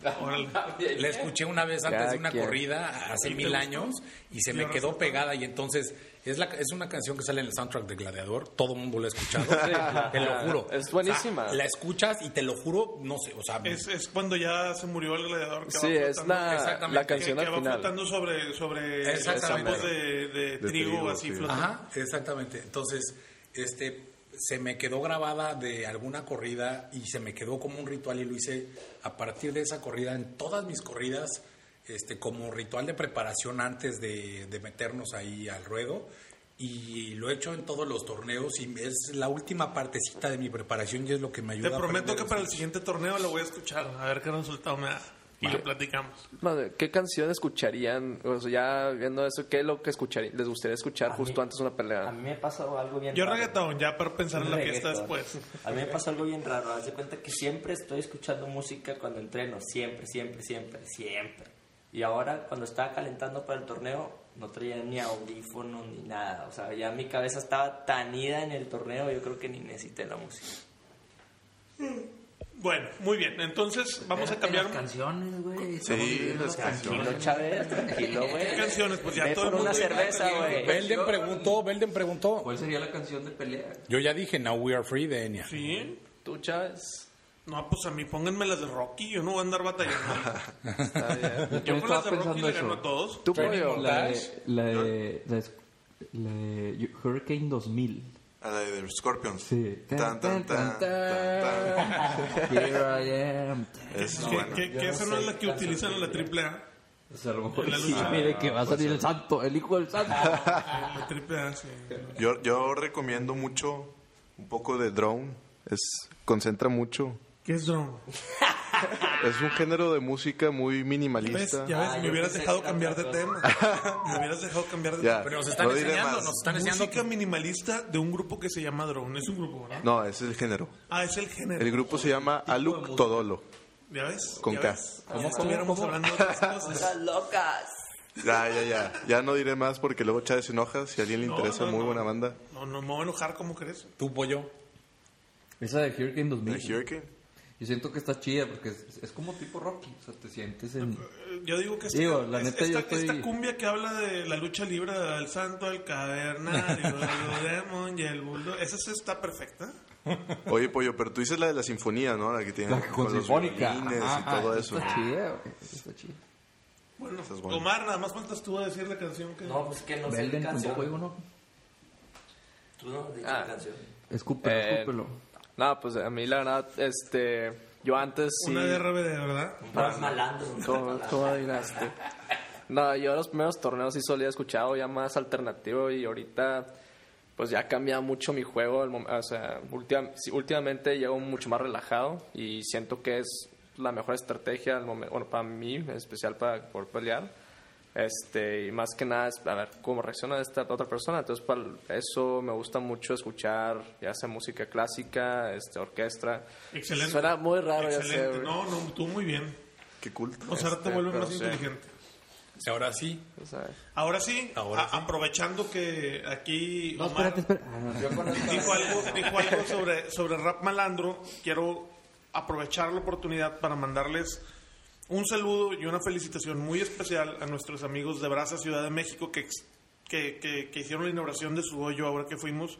La escuché una vez antes Cada de una quien. corrida hace ¿Y te mil años y se ¿Y me quedó pegada y entonces es la es una canción que sale en el soundtrack de Gladiador, todo el mundo la ha escuchado, te lo juro. Es buenísima. O sea, la escuchas y te lo juro, no sé, o sea, Es, es cuando ya se murió el gladiador. Que Sí, va es flotando, la, exactamente, la que, canción que al va final. flotando sobre, sobre campos de, de De trigo, trigo, así sí. flotando. Ajá, exactamente. Entonces, este se me quedó grabada de alguna corrida y se me quedó como un ritual y lo hice a partir de esa corrida en todas mis corridas, este como ritual de preparación antes de, de meternos ahí al ruedo. Y lo he hecho en todos los torneos y es la última partecita de mi preparación y es lo que me ayuda Te prometo que para el siguiente torneo lo voy a escuchar, a ver qué resultado me da. Y lo platicamos. Madre, ¿Qué canción escucharían? O sea, ya viendo eso, ¿qué es lo que escucharían? ¿Les gustaría escuchar A justo mí- antes de una A pelea? mí me pasó algo bien Yo raro. reggaetón, ya para pensar en la fiesta después. A mí me pasó algo bien raro. Haz de cuenta que siempre estoy escuchando música cuando entreno. Siempre, siempre, siempre, siempre. Y ahora, cuando estaba calentando para el torneo, no traía ni audífono ni nada. O sea, ya mi cabeza estaba tan ida en el torneo, yo creo que ni necesité la música. Bueno, muy bien. Entonces, vamos a cambiar. Las canciones, güey. Sí, las Tranquilo, canciones. Chávez, tranquilo, güey. ¿Qué canciones? Pues ya Ve todo el por una mundo- cerveza, güey. Belden preguntó, Belden preguntó. ¿Cuál sería la canción de pelea? Yo ya dije Now We Are Free de Enya. Sí. ¿Tú, Chávez? No, pues a mí pónganme las de Rocky. Yo no voy a andar batallando. Está bien. Yo con las de Rocky pensando le gano eso. a todos. ¿Tú, pollo? La de, Montage. la de, la de- la de Hurricane 2000. A la de Scorpions. Sí. Tan, tan, tan, tan, tan. Here I am. Es buena. que- que esa no es la que utilizan en la triple A. O sea, a lo mejor En la sí, mire que va a salir el santo, el hijo del santo. En la triple A, sí. Yo, yo recomiendo mucho un poco de drone. Es, concentra mucho. ¿Qué es drone? Es un género de música muy ¿Ves? minimalista. Ya ves, Ah, me hubieras dejado cambiar de tema. Me hubieras dejado cambiar de Ya. tema. Pero nos están No enseñando, más. nos están enseñando. Música minimalista de un grupo que se llama Drone. Es un grupo, ¿verdad? No, ese es el género. Ah, es el género. El grupo se llama Aluk Todolo. ¿Ya ves? Con ¿Ya K. ves? Ya estuviéramos hablando de otras cosas. Cosas locas. Ya, ya, ya. Ya no diré más porque luego Chávez se enoja. Si a alguien le No, interesa, no, muy no. buena banda. No, no me voy a enojar, ¿cómo crees? Tu pollo. Esa de Hurricane The 2000. Hurricane. Yo siento que está chida porque es, es como tipo Rocky. O sea, te sientes en. Eh, Yo digo que esta, Digo, la es- neta, esta, yo estoy- esta cumbia que habla de la lucha libre del santo, el cavernario, el demon y el bulldog, esa sí está perfecta. Oye, Pollo, pero tú dices la de la sinfonía, ¿no? La que tiene La con los sinfónica. Ajá, y todo eso. Está chida, güey. Está chida. Bueno, es. Omar, nada más faltas tú a decir la canción que... No, pues que no sé Belden canción. tampoco digo, ¿no? Tú no has dicho Ah. la canción. Escúpelo, Eh, escúpelo. No, pues a mí la verdad, este, yo antes sí... Una de RBD, ¿verdad? Más malandro. ¿Cómo, cómo dirás No, yo los primeros torneos sí solía escuchar ya más alternativo y ahorita pues ya cambia mucho mi juego. o sea, sí, últimamente llego mucho más relajado y siento que es la mejor estrategia al momen- bueno, para mí, en especial para poder pelear. Este, y más que nada es a ver cómo reacciona esta otra persona. Entonces, para eso me gusta mucho escuchar, ya sea música clásica, este, orquesta. Excelente. Suena muy raro, ya sé. Excelente. No, no, tú muy bien. Qué culto. O sea, ahora te Este, vuelves pero más sí. inteligente. Ahora sí. O sea, Ahora sí, Ahora a- sí. aprovechando que aquí No, Omar espérate, espérate. Ah, dijo algo, dijo algo sobre, sobre rap malandro, quiero aprovechar la oportunidad para mandarles un saludo y una felicitación muy especial a nuestros amigos de Brasa Ciudad de México que, que, que- que hicieron la inauguración de su hoyo ahora que fuimos,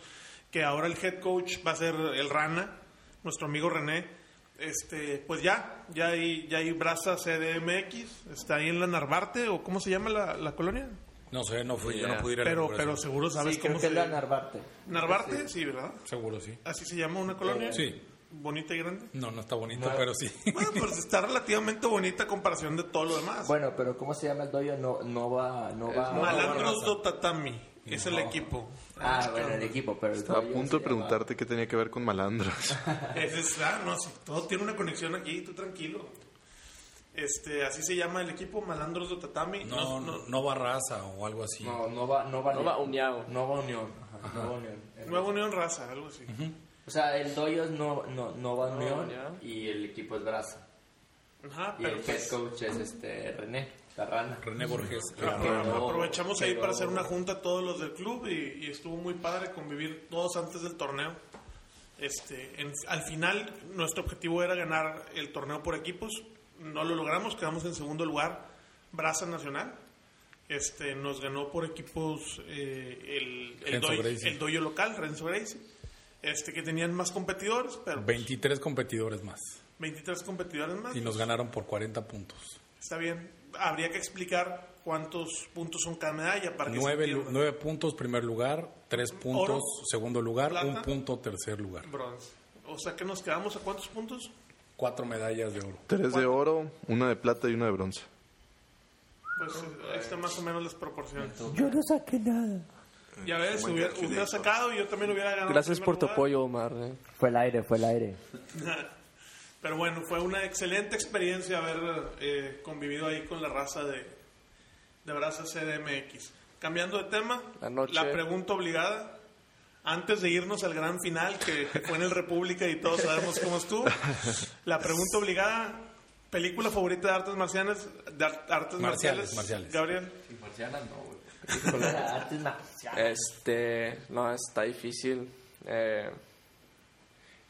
que ahora el head coach va a ser el Rana, nuestro amigo René. Este, pues ya, ya hay, ya hay Brasa CDMX, está ahí en la Narvarte, o ¿cómo se llama la, la colonia? No sé, no fui, yo no pude ir a la Pero, pero seguro sabes Sí, cómo creo que se es la Narvarte. Narvarte, sí, ¿verdad? Seguro sí. Así se llama una colonia. Sí. Bonita y grande. No, no está bonito, No. pero sí. Bueno, pues está relativamente bonita a comparación de todo lo demás. Bueno, pero ¿cómo se llama el doyo? No, no va... No va Malandros do Tatami es el equipo. Ah, bueno, el equipo, pero el Estaba a punto de preguntarte qué tenía que ver con malandros. Es, ah, no, sí, todo tiene una conexión aquí, tú tranquilo. Este, así se llama el equipo, Malandros do Tatami. No, no, no va raza o algo así. No, no va... No va, no va uniado. No va Unión. Ajá, Nueva Unión. Nueva Unión Raza, algo así. O sea, el doyo es no, no, no va Unión Unión. y el equipo es Brasa. Ajá, Y pero el head pues, coach es este René, la rana. René Borges. Quedó- aprovechamos ahí para hacer una junta todos los del club y, y estuvo muy padre convivir todos antes del torneo. Este, en- al final nuestro objetivo era ganar el torneo por equipos, no lo logramos, quedamos en segundo lugar, Brasa Nacional. Este, nos ganó por equipos eh, el, el, doy- el doyo local, Renzo Gracie, este, que tenían más competidores, pero 23 competidores más. 23 competidores más. Y nos ganaron por 40 puntos. Está bien. Habría que explicar cuántos puntos son cada medalla para que Nueve, nueve puntos primer lugar, tres puntos Oro, segundo lugar, plata. un punto tercer lugar. Bronce. O sea que nos quedamos a cuántos puntos? Cuatro medallas de oro. Tres de oro, una de plata y una de bronce. Pues ahí está más o menos las proporciones. Yo no saqué nada. Ya ves, hubiera, hubiera sacado y yo también hubiera ganado. Gracias por tu primer apoyo, Omar. eh. Fue el aire, fue el aire. lugar. Pero bueno, fue una excelente experiencia haber eh, convivido ahí con la raza de, de Brasa CDMX. Cambiando de tema, La noche. la pregunta obligada. Antes de irnos al gran final, que, que fue en el República y todos sabemos cómo estuvo, la pregunta obligada, película favorita de artes marciales, de ar- artes Marciales, marciales, marciales. Gabriel. Marcianas no, güey. Artes marciales. Este, no, está difícil. Eh,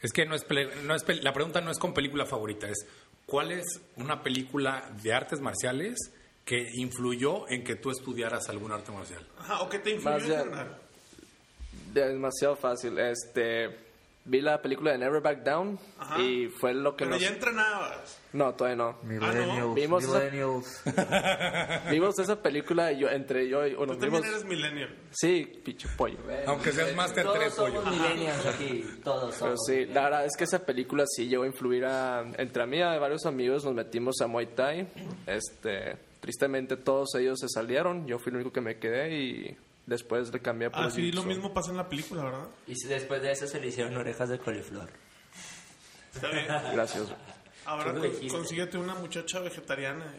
Es que no es, no la pregunta no es con película favorita, es ¿cuál es una película de artes marciales que influyó en que tú estudiaras algún arte marcial? Ajá, ¿o qué te influyó general? demasiado fácil. Este, vi la película de Never Back Down Ajá. y fue lo que Pero nos... ya entrenabas. No, todavía no. Millennials, Vimos esa- millennials. Vimos esa película y yo, entre yo y... Bueno, Tú también vimos... eres millennial. Sí, pinche pollo. Aunque seas Master Todos 3, pollo. somos millennials aquí, todos Pero sí, la verdad es que esa película sí llegó a influir a... Entre a mí y a varios amigos nos metimos a Muay Thai. Este, tristemente todos ellos se salieron. Yo fui el único que me quedé y después le cambié por Ah, sí, lo mismo pasa en la película, ¿verdad? Y si después de eso se le hicieron orejas de coliflor. Está bien. Gracias. Ahora consíguete una muchacha vegetariana.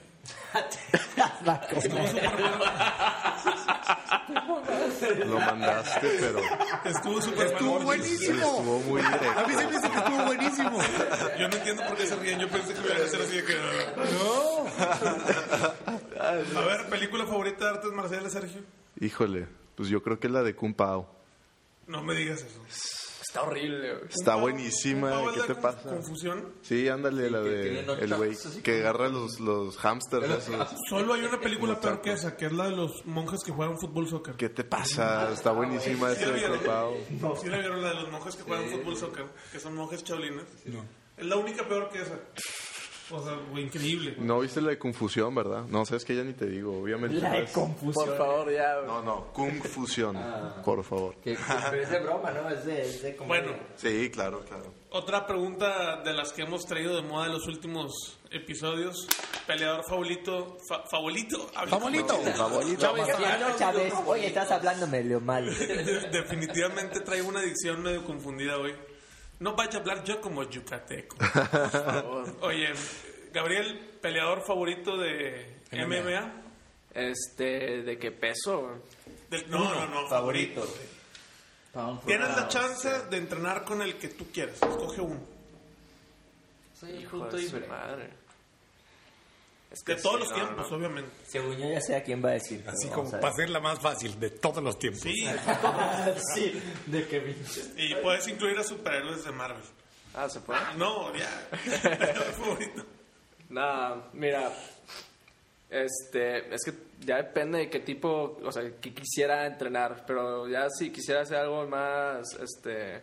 Lo mandaste, pero Estuvo súper Estuvo buenísimo. estuvo muy directo. A mí se me hizo que estuvo buenísimo. Yo no entiendo por qué se ríen. Yo pensé que me iban a hacer así de que... No. A ver, película favorita de artes marciales, Sergio. Híjole, pues yo creo que es la de Kung Pao. No me digas eso. Está horrible, güey. Está Pao- buenísima, Pao ¿qué te pasa? Confusión. Sí, ándale, la de el güey que agarra los, los hamsters. Solo hay una película peor que esa, que es la de los monjes que juegan fútbol soccer. ¿Qué te pasa? Está buenísima ¿Sí esa de? Kung Pao. ¿Sí la vieron la de los monjes que juegan fútbol soccer? Que son monjes chaolines. Es la única peor que esa. O sea, güey, increíble. No viste la de Confusión, ¿verdad? No, sabes que ya ni te digo, obviamente. La de es- confusión. Por favor, ya. güey. No, no, Kung Fusión, por favor. Que- Pero es de broma, ¿no? Es de, es de. Bueno, Sí, claro, claro. otra pregunta de las que hemos traído de moda en los últimos episodios. Peleador favorito. fa- favorito. Favorito. Cristiano Chávez, oye, estás hablando medio mal. Definitivamente traigo una dicción medio confundida hoy. No vaya a hablar yo como yucateco. Oye, Gabriel, peleador favorito de MMA. Este, ¿de qué peso? Del- no, no, no, favorito. Tienes la chance de entrenar con el que tú quieras. Escoge uno. Sí, Hijo de su madre. Es De sí, todos los no, tiempos, no. obviamente. Según yo ya sé a quién va a decir. Así como para ser la más fácil de todos los tiempos. Sí, sí, de Kevin. y puedes incluir a superhéroes de Marvel. Ah, ¿se puede? No, ya. Favorito. Nada, mira, este, es que ya depende de qué tipo, o sea, que quisiera entrenar, pero ya si quisiera hacer algo más, este,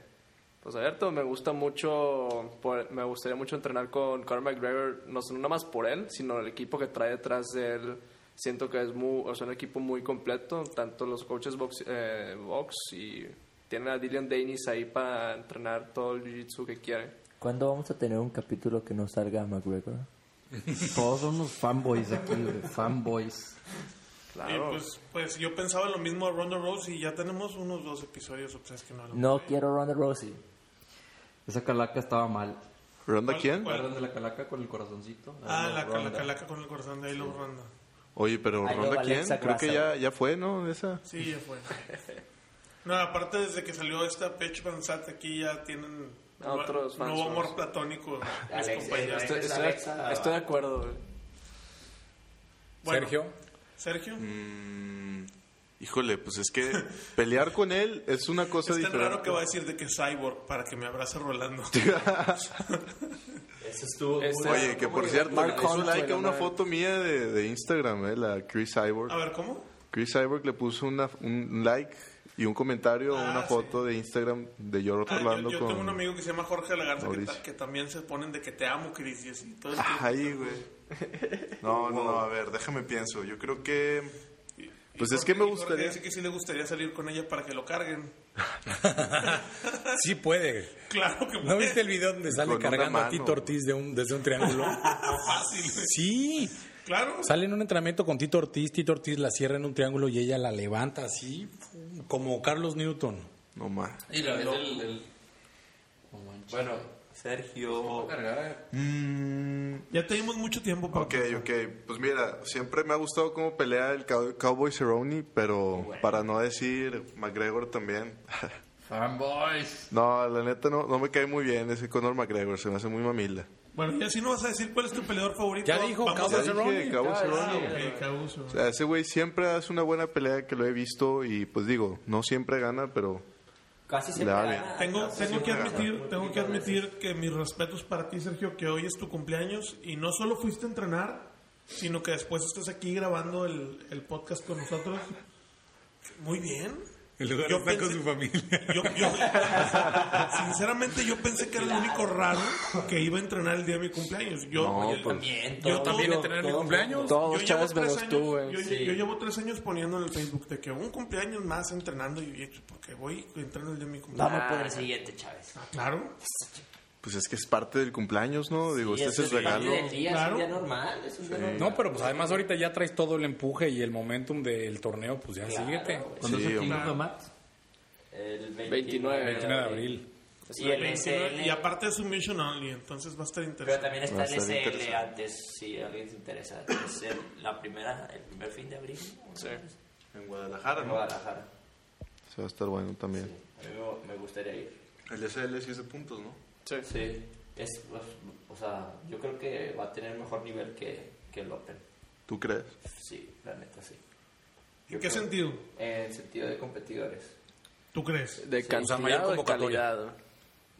pues abierto, me gusta mucho, por- me gustaría mucho entrenar con Conor McGregor, no, no nada más por él, sino el equipo que trae detrás de él. Siento que es muy, o sea, un equipo muy completo, tanto los coaches box, eh, box y tienen a Dillian Danis ahí para entrenar todo el jiu-jitsu que quiere. ¿Cuándo vamos a tener un capítulo que no salga McGregor? Todos son unos fanboys aquí. Fanboys. Claro. Pues, pues yo pensaba lo mismo de Ronda Rose y ya tenemos unos dos episodios o tres que no hablamos. No quiero Ronda Rousey. Esa calaca estaba mal. ¿Ronda ¿Cuál- quién? cuál? ¿Recuerdan de la calaca con el corazoncito? Ah, la, calaca con el corazón de Halo Ronda. Oye, pero Ay, no, ¿Ronda quién? Creo que ya, ya fue, ¿no? Esa. Sí, ya fue. No, aparte desde que salió esta Pech Sat aquí ya tienen Ah, otros nuevo fans. amor platónico. Alex, eh, Estoy, es estoy- Alexa. estoy de acuerdo. Bueno, Sergio. Sergio. Mm, híjole, pues es que pelear con él es una cosa Es diferente. raro que va a decir de que es Cyborg para que me abrace Rolando. Eso estuvo Este- Oye, que por cierto, Mark le puso like a una mames. foto mía de, de Instagram, eh, la Chris Cyborg. A ver, ¿cómo? Chris Cyborg le puso una, un like y un comentario, Ah, una sí. foto de Instagram de yo Ah, Rolando yo yo con... tengo un amigo que se llama Jorge Lagarza que, ta- que también se ponen de que te amo, Chris, y así. Todo el. Ay, güey. No, no, no, a ver, déjame pienso. Yo creo que... Pues es que me gustaría- Dice que sí le gustaría salir con ella para que lo carguen. Sí puede. Claro que ¿No puede. viste el video donde sale Con cargando a. Tito Ortiz de un, desde un triángulo? Fácil. Sí. Claro. Sale en un entrenamiento con Tito Ortiz, Tito Ortiz la cierra en un triángulo y ella la levanta así, como Carlos Newton. No más. Y la vez el... el... No manches. Bueno, Sergio. Cargar. Mm, Ya tenemos mucho tiempo para ok, ok. Pues mira, siempre me ha gustado cómo pelea el cow- Cowboy Cerrone, pero para no decir McGregor también. Fanboys. no, la neta no, no me cae muy bien ese Conor McGregor, se me hace muy mamila. Bueno, y así no vas a decir cuál es tu peleador favorito. Ya dijo, Cowboy Ya dije, Cowboy Cerrone. Ese güey siempre hace una buena pelea que lo he visto y pues digo, no siempre gana, pero Casi siempre Dale. gana. Tengo, Casi tengo que gana. admitir, tengo que admitir que mis respetos para ti, Sergio, que hoy es tu cumpleaños y no solo fuiste a entrenar, sino que después estás aquí grabando el, el podcast con nosotros. Muy bien. Lugar Yo con pensé- su familia. Yo, yo- sinceramente, yo pensé que era el único raro que iba a entrenar el día de mi cumpleaños. Yo, No, yo- pues, También, Yo también entrené en mi cumpleaños. Todos yo llevo, chavos tres menos años, tú, güey. yo, Sí. yo llevo tres años poniendo en el Facebook de que un cumpleaños más entrenando y porque voy entrando el día de mi cumpleaños. Vamos por el siguiente, Chávez. Claro. Pues es que es parte del cumpleaños, ¿no? Digo, Sí, este es el es regalo. del día, es Claro. un día normal, es un día normal. No, pero pues además ahorita ya traes todo el empuje y el momentum del torneo, pues ya Claro, síguete. ¿Cuándo Sí, es el King hombre. of the Mat? El 29 29 de abril. Y el SL. Y aparte es un mission only, entonces va a estar Pero interesante. también está el SL antes, si a alguien se interesa. Es el, la primera, el primer fin de abril. Sí. En Guadalajara, En ¿no? Guadalajara. Se va a estar bueno también. A mí me, me gustaría ir. El SL sí es de puntos, ¿no? Sí. Sí. Es, pues, o sea, yo creo que va a tener mejor nivel que, que el Open. ¿Tú crees? Sí, la neta, sí. ¿En Yo qué creo- sentido? En sentido de competidores. ¿Tú crees? De O sea, cantidad mayor o de convocatoria. calidad.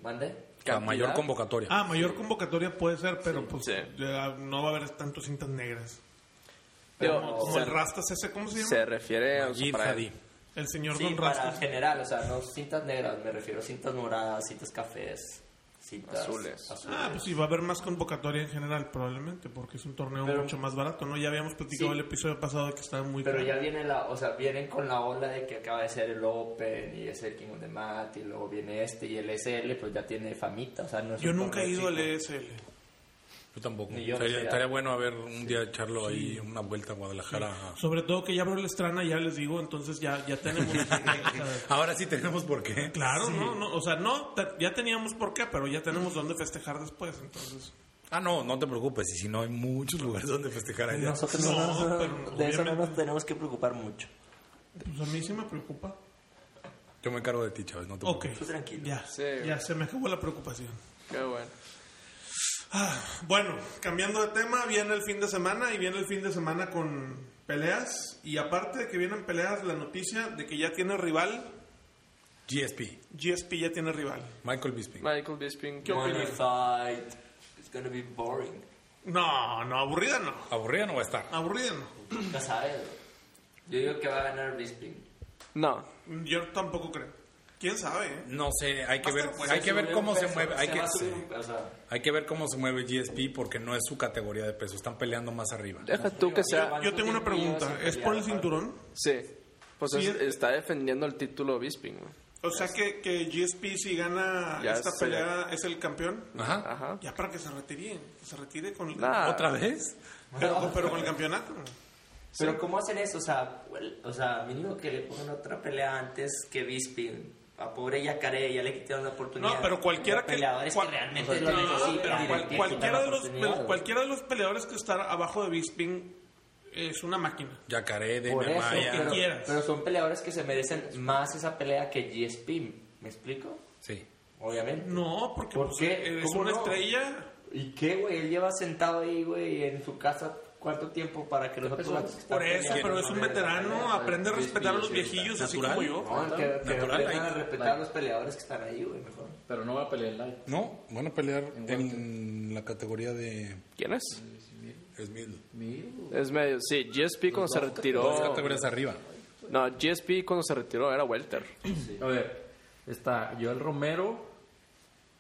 ¿Mande? La mayor convocatoria. Ah, mayor convocatoria puede ser, pero pues Sí. ya no va a haber tantos cintas negras. Pero Como, el Rastas ese, ¿cómo se llama? se refiere a. El señor Sí, Don para Rastas. general, o sea, no cintas negras, me refiero a cintas moradas, cintas cafés, cintas Azules. Ah, pues sí, va a haber más convocatoria en general, probablemente, porque es un torneo Pero- mucho más barato, ¿no? Ya habíamos platicado Sí. el episodio pasado de que estaba muy Pero caro. ya viene la, o sea, vienen con la ola de que acaba de ser el Open y es el King of the Mat y luego viene este y el SL pues ya tiene famita, o sea, no es Yo un nunca he ido al. ESL. Yo tampoco. Ni yo, estaría, sí, estaría bueno a ver un día echarlo ahí, una vuelta a Guadalajara. Sobre todo que ya abrió la estrana, ya les digo, entonces ya, ya tenemos... Ahora sí tenemos por qué. claro, ¿no? no O sea, no, ya teníamos por qué, pero ya tenemos dónde festejar después, entonces... Ah, no, no te preocupes. Y si no, hay muchos lugares donde festejar allá. Nosotros No, no, no, no, pero de eso no nos tenemos que preocupar mucho. Pues a mí sí me preocupa. Yo me encargo de ti, Chávez, no te Ok, preocupes. Tú tranquilo. ya, Sí. ya se me acabó la preocupación. Qué bueno. Ah, bueno, cambiando de tema, viene el fin de semana y viene el fin de semana con peleas. Y aparte de que vienen peleas, la noticia de que ya tiene rival, GSP, GSP ya tiene rival. Michael Bisping. Michael Bisping, ¿qué opinas? fight. It's gonna be boring. No, no, aburrida no. Aburrida no va a estar. Aburrida no. Ya sabes. Yo digo que va a ganar Bisping. No, Yo tampoco creo. ¿Quién sabe? eh? No sé, hay que ver, bueno. hay que ver cómo se mueve, hay se que, hay que ver cómo se mueve GSP porque no es su categoría de peso, están peleando más arriba. deja tú que sea... Yo tengo una pregunta. ¿Es por el cinturón? Sí, pues Sí, es- es- está defendiendo el título Bisping. O sea que, que GSP si gana Ya esta sé. pelea es el campeón. Ajá. Ajá. Ya para que se retire, que se retire con el, Nah, ¿Otra vez? pero, pero con el campeonato. Pero ¿cómo hacen eso? O sea, el- o sea, mínimo que le pongan otra pelea antes que Bisping. A pobre Yacaré ya le quitaron la oportunidad. No, pero cualquiera Los que peleadores cual- que realmente no, pero cual- cualquiera de los oportunidad. cualquiera de los peleadores que está abajo de Bisping es una máquina. Yacaré, eso, Maya. pero, quieras. pero son peleadores que se merecen más esa pelea que GSP. ¿Me explico? Sí. Obviamente. No, porque ¿Por pues, qué? eres ¿Cómo una no? estrella. ¿Y qué, güey? Él lleva sentado ahí, güey, en su casa. ¿Cuánto tiempo para que los otros vatos que están Por eso, pero es un la veterano, pelea? aprende a respetar a los viejillos, así como yo. No, que, a respetar a los peleadores que están ahí, güey, mejor. Pero no va a pelear live. No, van a pelear en la categoría de ¿Quién es? Smith. Es medio, sí, GSP cuando se Dos retiró... categorías arriba. No, GSP cuando se retiró era welter. A ver, está Joel Romero,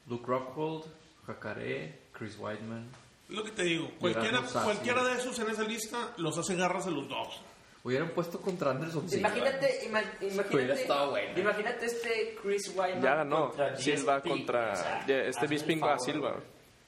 Luke Rockhold, Jacaré, Chris Whiteman. Lo que te digo, cualquiera, cualquiera de esos en esa lista los hace garras a los dos. Hubieran puesto contra Anderson Silva. Imagínate, ima- imagínate, bueno. imagínate este Chris Wyman Ya ganó. contra Silva GSP. contra... O sea, ya, este Bisping va a. Silva.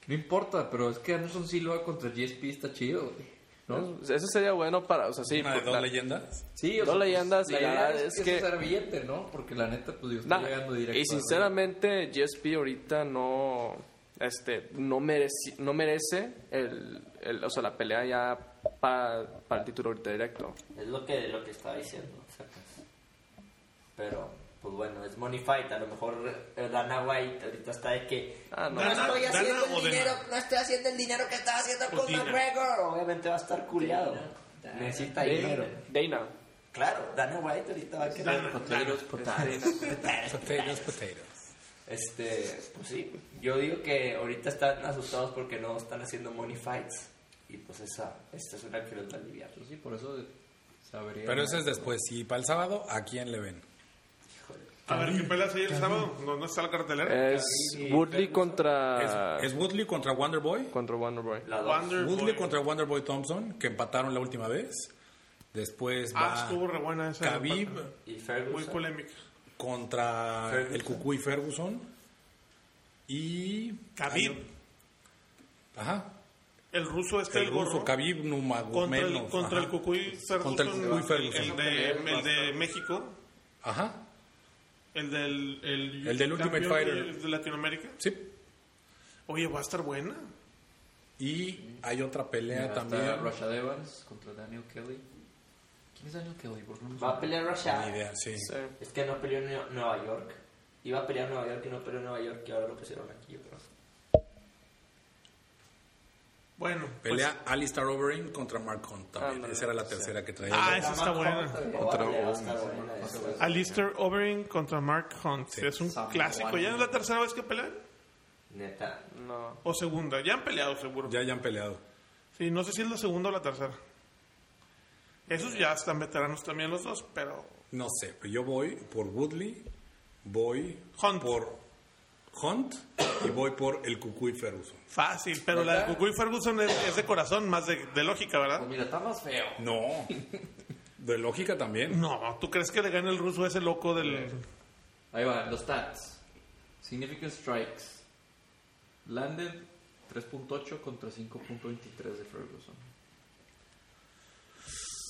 No importa, pero es que Anderson Silva contra GSP está chido, güey. ¿No? Eso sería bueno para... O sea, sí. Una de dos leyendas. Sí, o Dos sea, leyendas la y la verdad es, es que, sea billete, ¿no? Porque la neta, pues yo estoy Nah, llegando directo. y sinceramente GSP ahorita no este no merece no merece el, el- o sea la pelea ya para, para el título ahorita directo Es lo que, lo que estaba diciendo. sacas. Pero, pues bueno, es Money Fight. A lo mejor eh, Dana White ahorita está de que. Ah, no. no Dana- estoy haciendo Dana el Dana. dinero, no estoy haciendo el dinero que estaba haciendo O con Dina. McGregor. Obviamente va a estar culiado. Necesita dinero. Dana Claro, Dana White ahorita va a querer. Dana. Potatoes, potatoes. Potatoes, potatoes. Este, pues sí, yo digo que ahorita están asustados porque no están haciendo money fights. Y pues esa, esta es una que los va a aliviar. Pues sí, por eso sabría. Pero ese es después. Y para el sábado, ¿a quién le ven? A ver, ¿qué peleas hay el sábado? ¿Dónde está la cartelera? Es Woodley contra... Es, es Woodley contra Wonderboy. Contra Wonderboy. La dos. Wonder Woodley Boy. contra Wonderboy Thompson, que empataron la última vez. Después Ah, va estuvo re buena esa. Khabib Y Muy Ferguson. polémica. Contra Ferguson. el Cucuy Ferguson. Y... Khabib, Ajá. el ruso este, El el, ruso gorro. Khabib Contra el, Nurmagomedov. contra el. Cucuy Ferguson. Contra el Cucuy Ferguson. El de, el de México. Ajá. El del... El, El del Ultimate Fighter. De, de Latinoamérica. Sí. Oye, va a estar buena. Y hay otra pelea Está también. Rashad Evans contra Daniel Kelly. ¿Quién es Daniel Kelly? Por no me Va a pelear Ni Rashad. idea, sí. Sí. Es que no peleó en Nue- Nueva York. Iba a pelear en Nueva York y no peleó en Nueva York y ahora lo pusieron aquí, yo creo. Bueno. pues- Pelea Alistair Overeem contra Mark Hunt también. Esa era la tercera que traía. Ah, esa está buena. Otra Órale, va a bomba. estar buena esa, güey. Alistair Overeem contra Mark Hunt. Es un clásico. ¿Ya es la tercera vez que pelean? Neta. No. ¿O segunda? Ya han peleado, seguro. Ya, ya han peleado. Sí, no sé si es la segunda o la tercera. Esos ya están veteranos también los dos, pero... No sé, pero yo voy por Woodley, voy Hunt. por Hunt y voy por el Cucuy Ferguson. Fácil, pero la de Cucuy Ferguson es, es de corazón, más de, de lógica, ¿verdad? Pues mira, está más feo. No, de lógica también. No, ¿tú crees que le gane el ruso a ese loco del... Ahí va, los stats. Significant strikes. Landed 3.8 contra 5.23 de Ferguson.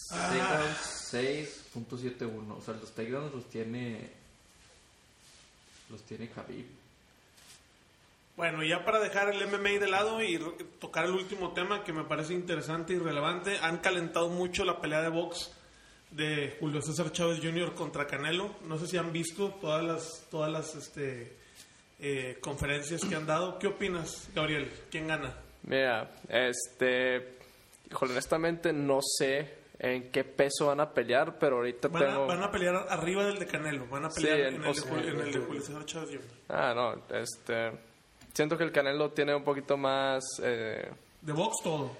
Takedowns 6.71. O sea, los takedowns los tiene. Los tiene Khabib. Bueno, ya para dejar el MMA de lado y tocar el último tema que me parece interesante y relevante, han calentado mucho la pelea de box de Julio César Chávez Jr. contra Canelo. No sé si han visto todas las todas las este, eh, conferencias que han dado. ¿Qué opinas, Gabriel? ¿Quién gana? Mira, este... Híjole, honestamente no sé en qué peso van a pelear, pero ahorita Van a, tengo... van a pelear arriba del de Canelo. Van a Sí, pelear en- en, o el de, en el de Julio César Chávez Jr. Ah, no, este... Siento que el Canelo tiene un poquito más... eh, De box todo.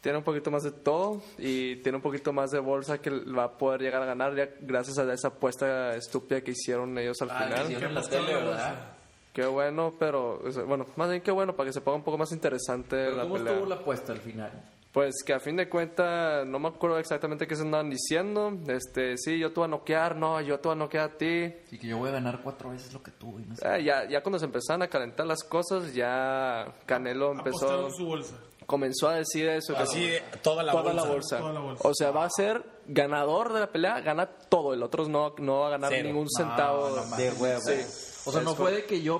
tiene un poquito más de todo y tiene un poquito más de bolsa que va a poder llegar a ganar ya gracias a esa apuesta estúpida que hicieron ellos al Ah, final. que hicieron en la tele, ¿verdad? Qué bueno, pero bueno, más bien qué bueno para que se ponga un poco más interesante la ¿Cómo pelea. estuvo la apuesta al final? Pues que a fin de cuentas no me acuerdo exactamente qué se andaban diciendo. Este, sí, yo te voy a noquear, no, yo te voy a noquear a ti. Sí, que yo voy a ganar cuatro veces lo que tú. y no sé. Ah, ya, ya cuando se empezaron a calentar las cosas, ya Canelo empezó, su bolsa. comenzó a decir eso. que Así, toda la toda bolsa. la bolsa. Toda la bolsa. O sea, va a ser ganador de la pelea, gana todo. El otro no, no va a ganar Cero. ningún centavo. no De huevo. Sí. O sea, no fue de que yo.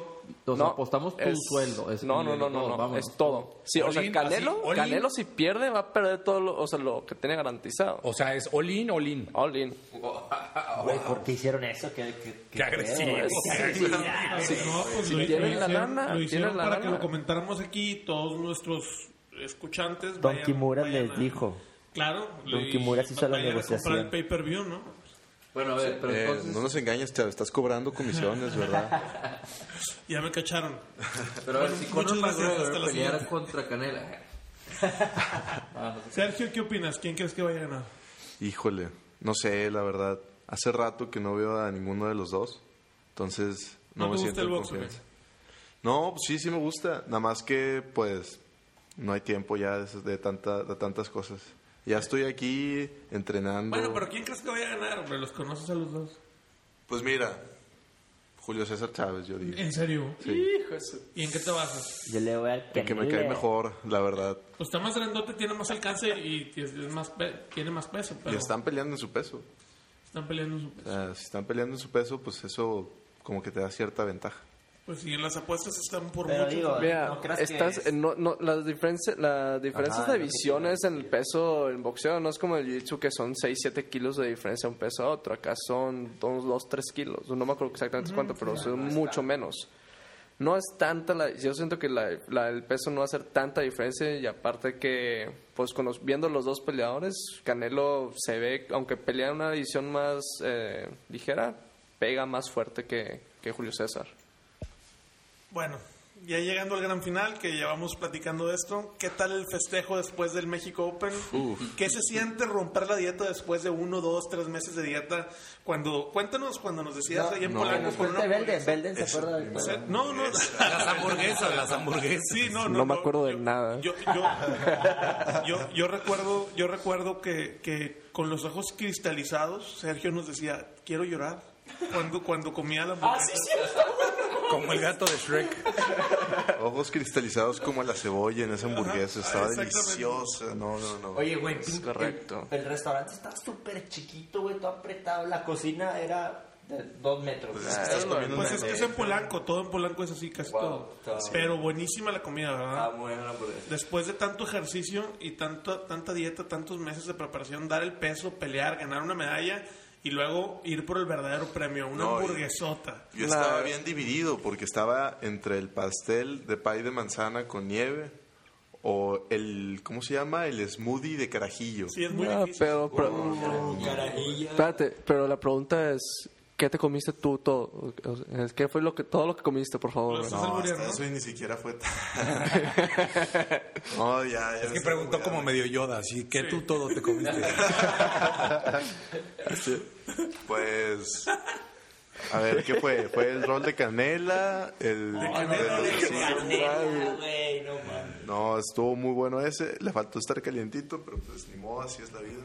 O sea, No, apostamos tu es- sueldo. es- no, no, no, no, no, es todo. Sí, o sea, Canelo, así. Canelo si pierde va a perder todo lo, o sea, lo que tiene garantizado. O sea, es all in, all in. All in. Güey, ¿por qué hicieron eso? ¿Qué, qué, Qué agresivo. No, pues Si lo, tienen lo la hicieron, lana, lo hicieron para que lo comentáramos aquí todos nuestros escuchantes. Don vayan- Kimura vayan les a- dijo. Claro. Don Kimura sí hizo la a comprar negociación. el pay-per-view, ¿no? Bueno, a ver, pero Eh, entonces. no nos engañes, te estás cobrando comisiones, ¿verdad? Ya me cacharon. Pero a ver, si Conor McGregor peleara contra Canela. Sergio, ¿qué opinas? ¿Quién crees que vaya a ganar? Híjole, no sé, la verdad. Hace rato que no veo a ninguno de los dos. Entonces, no, ¿No me te gusta siento el box, confianza. No, pues sí, sí me gusta. Nada más que, pues, no hay tiempo ya de, de tanta, de tantas cosas. Ya estoy aquí entrenando. Bueno, pero ¿quién crees que vaya a ganar? Hombre, los conoces a los dos. Pues mira, Julio César Chávez, yo digo. ¿En serio? Sí, ¿Y en qué te basas? Yo le voy al el que me cae mejor, la verdad. Pues está más grandote, tiene más alcance y es más pe- tiene más peso, pero Y están peleando en su peso. están peleando en su O peso. sea, si están peleando en su peso, pues eso como que te da cierta ventaja. Pues sí, en las apuestas están por Pero mucho. digo, Mira, ¿no creas que estás, es- no, no, las diferencias, las diferencias Ajá, de visiones en el peso en boxeo no es como el jiu-jitsu que son 6, 7 kilos de diferencia de un peso a otro. Acá son 2, 2 3 kilos. No me acuerdo exactamente cuánto, pero son mucho menos. No es tanta la... Yo siento que la, la- el peso no va a hacer tanta diferencia y aparte que, pues con los- viendo los dos peleadores, Canelo se ve, aunque pelea en una división más eh, ligera, pega más fuerte que, que Julio César. Bueno, ya llegando al gran final, que llevamos platicando de esto, ¿qué tal el festejo después del México Open? ¿Qué se siente romper la dieta después de uno, dos, tres meses de dieta? Cuando, cuéntanos cuando nos decías ahí en No, Polanco una Belden. hamburguesa. Belden se acuerda de O sea, No, no. Las hamburguesas, las hamburguesas. Sí, no, no, No me acuerdo de yo- nada. Yo, yo, yo, yo recuerdo, yo recuerdo que, que con los ojos cristalizados, Sergio nos decía, quiero llorar. Cuando, cuando comía la Ah, hamburguesa. Como el gato de Shrek. Ojos cristalizados como la cebolla en esa hamburguesa. Estaba exactamente. deliciosa. No, no, no. Oye, güey, pin- correcto. El, el restaurante estaba súper chiquito, güey, todo apretado. La cocina era de dos metros. Pues es comiendo Pues una- es que es en Polanco, todo en Polanco es así, casi Wow, todo. todo. Pero buenísima la comida, ¿verdad? Ah, muy buena la hamburguesa. Después de tanto ejercicio y tanto, tanta dieta, tantos meses de preparación, dar el peso, pelear, ganar una medalla y luego ir por el verdadero premio, una No, hamburguesota. Yo estaba bien dividido porque estaba entre el pastel de pay de manzana con nieve o el, ¿cómo se llama? El smoothie de carajillo. Sí, es muy Ah, difícil. pero, espérate, pero la pregunta es, ¿qué te comiste tú todo? ¿Qué fue lo que todo lo que comiste, por favor? Los- No, hasta ¿no? eso y ni siquiera fue tan... no, ya, ya. Es que preguntó como medio Yoda, así que tú todo te comiste. Pues... A ver, ¿qué fue? Fue el rol de canela, el... el- sí. Canela, güey, no mames. No, estuvo muy bueno ese. Le faltó estar calientito, pero pues ni modo, así es la vida.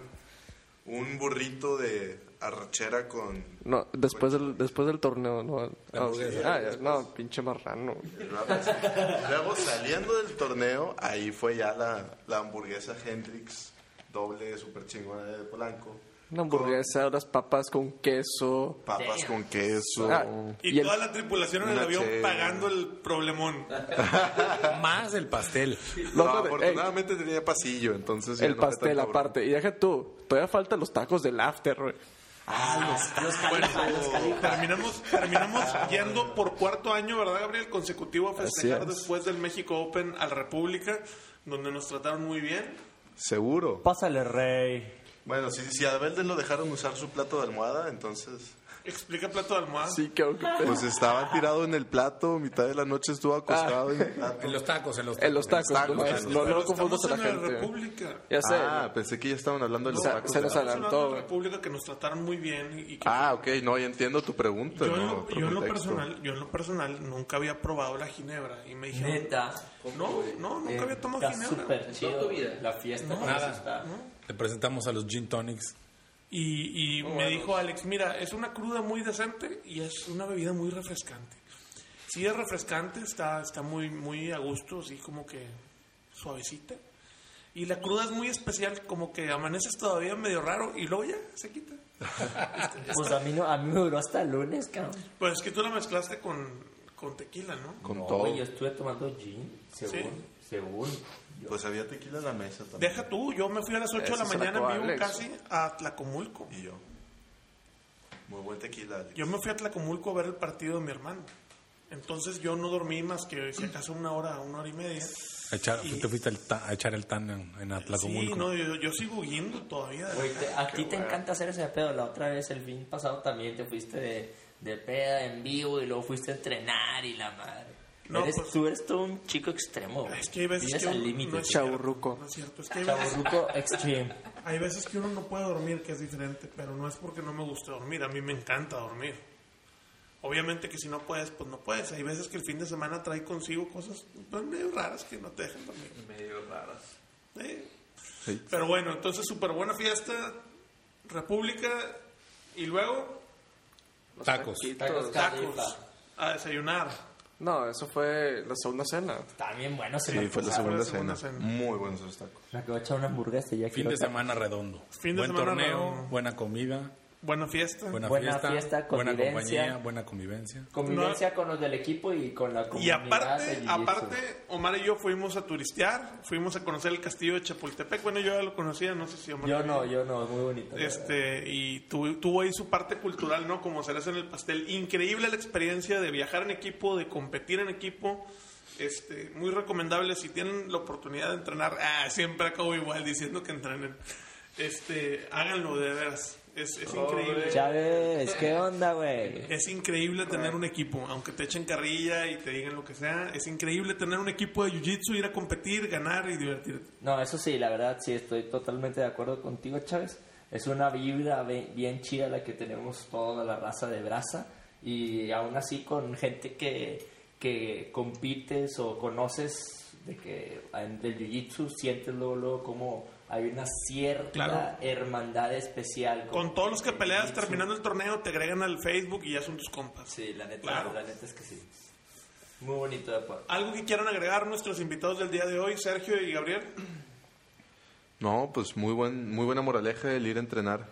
Un burrito de arrachera con... No, después del, después del torneo, no. La Ah, ah, ya, no, pinche marrano. Luego saliendo del torneo, ahí fue ya la, la hamburguesa Hendrix, doble super chingona de Polanco. Una hamburguesa, unas papas con queso. Papas con queso. Ah, Y, y el- toda la tripulación en el avión pagando el problemón. Más el pastel. No, No, ey, afortunadamente tenía pasillo, entonces... el no pastel aparte. Y deja tú, todavía faltan los tacos del after, güey. Ah, los califas, los califas. Terminamos, terminamos yendo por cuarto año, ¿verdad, Gabriel? Consecutivo a festejar después del México Open al República, donde nos trataron muy bien. Seguro. Pásale, rey. Bueno, si, si a Belden lo dejaron usar su plato de almohada, entonces... Explica plato de almohada. Sí, que que- Pues estaba tirado en el plato, mitad de la noche estuvo acostado en el plato. En los tacos, en los tacos. En los tacos, no, en los no, lo confundas a la gente. República. Ya sé. Ah, pensé que ya estaban hablando de los tacos. se nos adelantó, la República que nos trataron muy bien y, que Ah, ok, no, ya entiendo tu pregunta. yo, en ¿no? yo en lo personal, yo en lo personal nunca había probado la ginebra y me dijeron, Neta. no, no, nunca había tomado Está ginebra. súper chido. La fiesta Nada. está. Le presentamos a los gin tonics. Y, y me dijo Alex, mira, es una cruda muy decente y es una bebida muy refrescante. Sí es refrescante, está, está muy, muy a gusto, así como que suavecita. Y la cruda es muy especial, como que amaneces todavía medio raro y luego ya se quita. Pues a mí, no, a mí me duró hasta el lunes, cabrón. Pues es que tú la mezclaste con, con tequila, ¿no? Con no, todo. yo estuve tomando gin, según, según. yo. Pues había tequila en la mesa también. Deja tú, yo me fui a las 8 de la Eso se la mañana en vivo Alex. casi a Tlacomulco. Y yo. Muy buen tequila, Alex. Yo me fui a Tlacomulco a ver el partido de mi hermano. Entonces yo no dormí más que si acaso una hora, una hora y media. A echar, te fuiste ta- a echar el tan en, en Atlacomulco. Sí, no, yo, yo sigo yendo todavía. Güey, te- a ti te encanta hacer ese pedo. La otra vez, el fin pasado, también te fuiste de, de peda en vivo y luego fuiste a entrenar y la madre. No, eres, pues- tú eres todo un chico extremo. güey. Es que hay veces que al límite. no es Chavorruco. No es cierto, es que hay veces, extreme. hay veces que uno no puede dormir, que es diferente, pero no es porque no me guste dormir, a mí me encanta dormir. Obviamente que si no puedes, pues no puedes. Hay veces que el fin de semana trae consigo cosas pues, medio raras que no te dejan dormir. Medio raras. Sí. Sí. Pero bueno, entonces súper buena fiesta, República, y luego Tacos. Tacos tacos a desayunar. No, eso fue la segunda cena. También bueno, se Sí, fue la fue segunda la segunda cena. cena. Muy buenos esos tacos. Me acabo de echar una hamburguesa y ya Fin quiero de semana redondo. Fin de Buen semana torneo, redondo. buena comida, Buena fiesta. buena, Buena fiesta, fiesta, buena convivencia. compañía, buena convivencia. Convivencia con los del equipo y con la Y comunidad de aparte, aparte, Omar y yo fuimos a turistear, fuimos a conocer el castillo de Chapultepec. Bueno, yo ya lo conocía, no sé si Omar. Yo no, yo no, muy bonito. Este, y tuvo, tuvo ahí su parte cultural, ¿no? Como cereza en el pastel. Increíble la experiencia de viajar en equipo, de competir en equipo. Este, muy recomendable si tienen la oportunidad de entrenar. Ah, siempre acabo igual diciendo que entrenen. Este, háganlo de veras. Es, es increíble. Chávez, ¿qué onda, güey? Es increíble tener un equipo, aunque te echen carrilla y te digan lo que sea. Es increíble tener un equipo de jiu-jitsu, ir a competir, ganar y divertirte. No, eso sí, la verdad, sí, estoy totalmente de acuerdo contigo, Chávez. Es una vibra bien chida la que tenemos toda la raza de brasa y aún así con gente que, que compites o conoces de que del jiu-jitsu sientes luego, luego como hay una cierta Claro. hermandad especial. Con todos los que el peleas terminando el torneo, te agregan al Facebook y ya son tus compas. Sí, la neta, Claro. la neta es que sí. Muy bonito de acuerdo. ¿Algo que quieran agregar nuestros invitados del día de hoy, Sergio y Gabriel? No, pues muy buen, muy buena moraleja el ir a entrenar.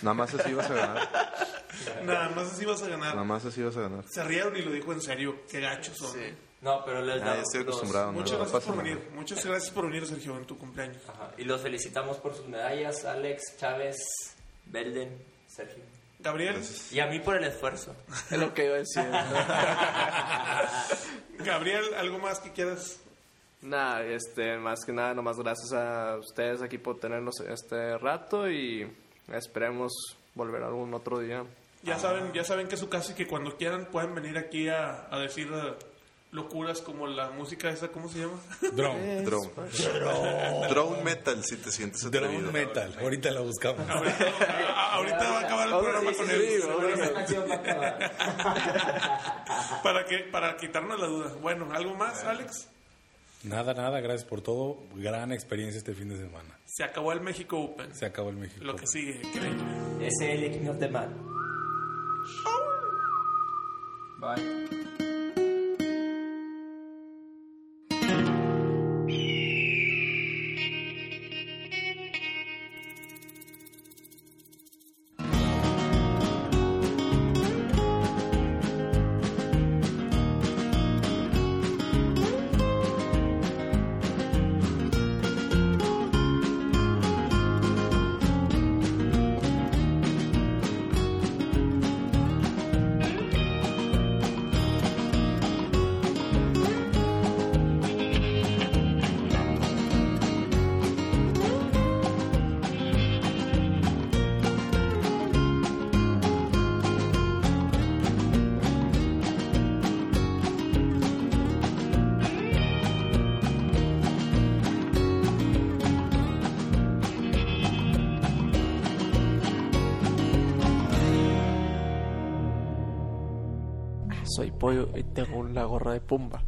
Nada más así vas a ganar. Nada más así vas a ganar. Nada más así vas a ganar. Se rieron y lo dijo en serio. Qué gachos son. No, pero les Ah, damos ya estoy acostumbrado. Muchas no gracias por venir. Muchas gracias por venir, Sergio, en tu cumpleaños. Ajá, Y los felicitamos por sus medallas, Alex, Chávez, Belden, Sergio. Gabriel, Y a mí por el esfuerzo. Es lo que iba a decir. Gabriel, ¿algo más que quieras? Nada, este, más que nada, nomás gracias a ustedes aquí por tenernos este rato y esperemos volver algún otro día. Ya saben, ya saben que es su casa y que cuando quieran pueden venir aquí a, a decir locuras como la música esa, ¿cómo se llama? Drone. Drone. Drone metal, si te sientes atrevido. Drone metal. Ahorita la buscamos. Ahorita va a acabar el programa con él. seguramente. Para, que, para quitarnos la duda. Bueno, ¿algo más, Alex? Nada, nada. Gracias por todo. Gran experiencia este fin de semana. Se acabó el México Open. Se acabó el México. Lo que sigue, increíble. Ese es el King of the Man. Bye. Pollo y tengo la gorra de pumba.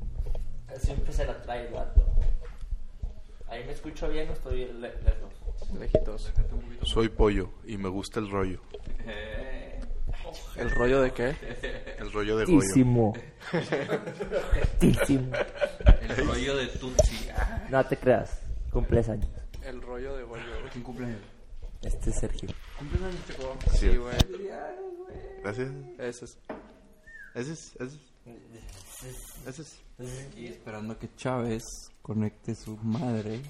Siempre se la trae el vato. Ahí me escucho bien o estoy le- lejos. Lejitos. Soy pollo y me gusta el rollo. ¿El rollo de qué? El rollo de Goyo. Tísimo. Tísimo. El rollo de Tutsi. No te creas. Cumples años. El rollo de bollo. ¿Quién cumpleaños? Este es Sergio. Sí, güey. Gracias. Ese es. Ese es. Ese es. Ese es. Y esperando que Chávez conecte su madre.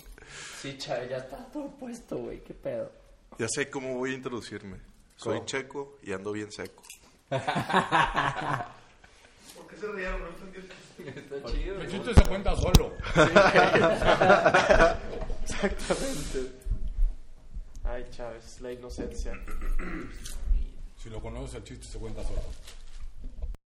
Sí, Chávez, ya está todo puesto, güey. ¿Qué pedo? Ya sé cómo voy a introducirme. Soy checo y ando bien seco. ¿Por qué se rieron? No entendí. El chiste se cuenta solo. Exactamente. Ay, Chávez, la inocencia. Si lo conoces, el chiste se cuenta solo.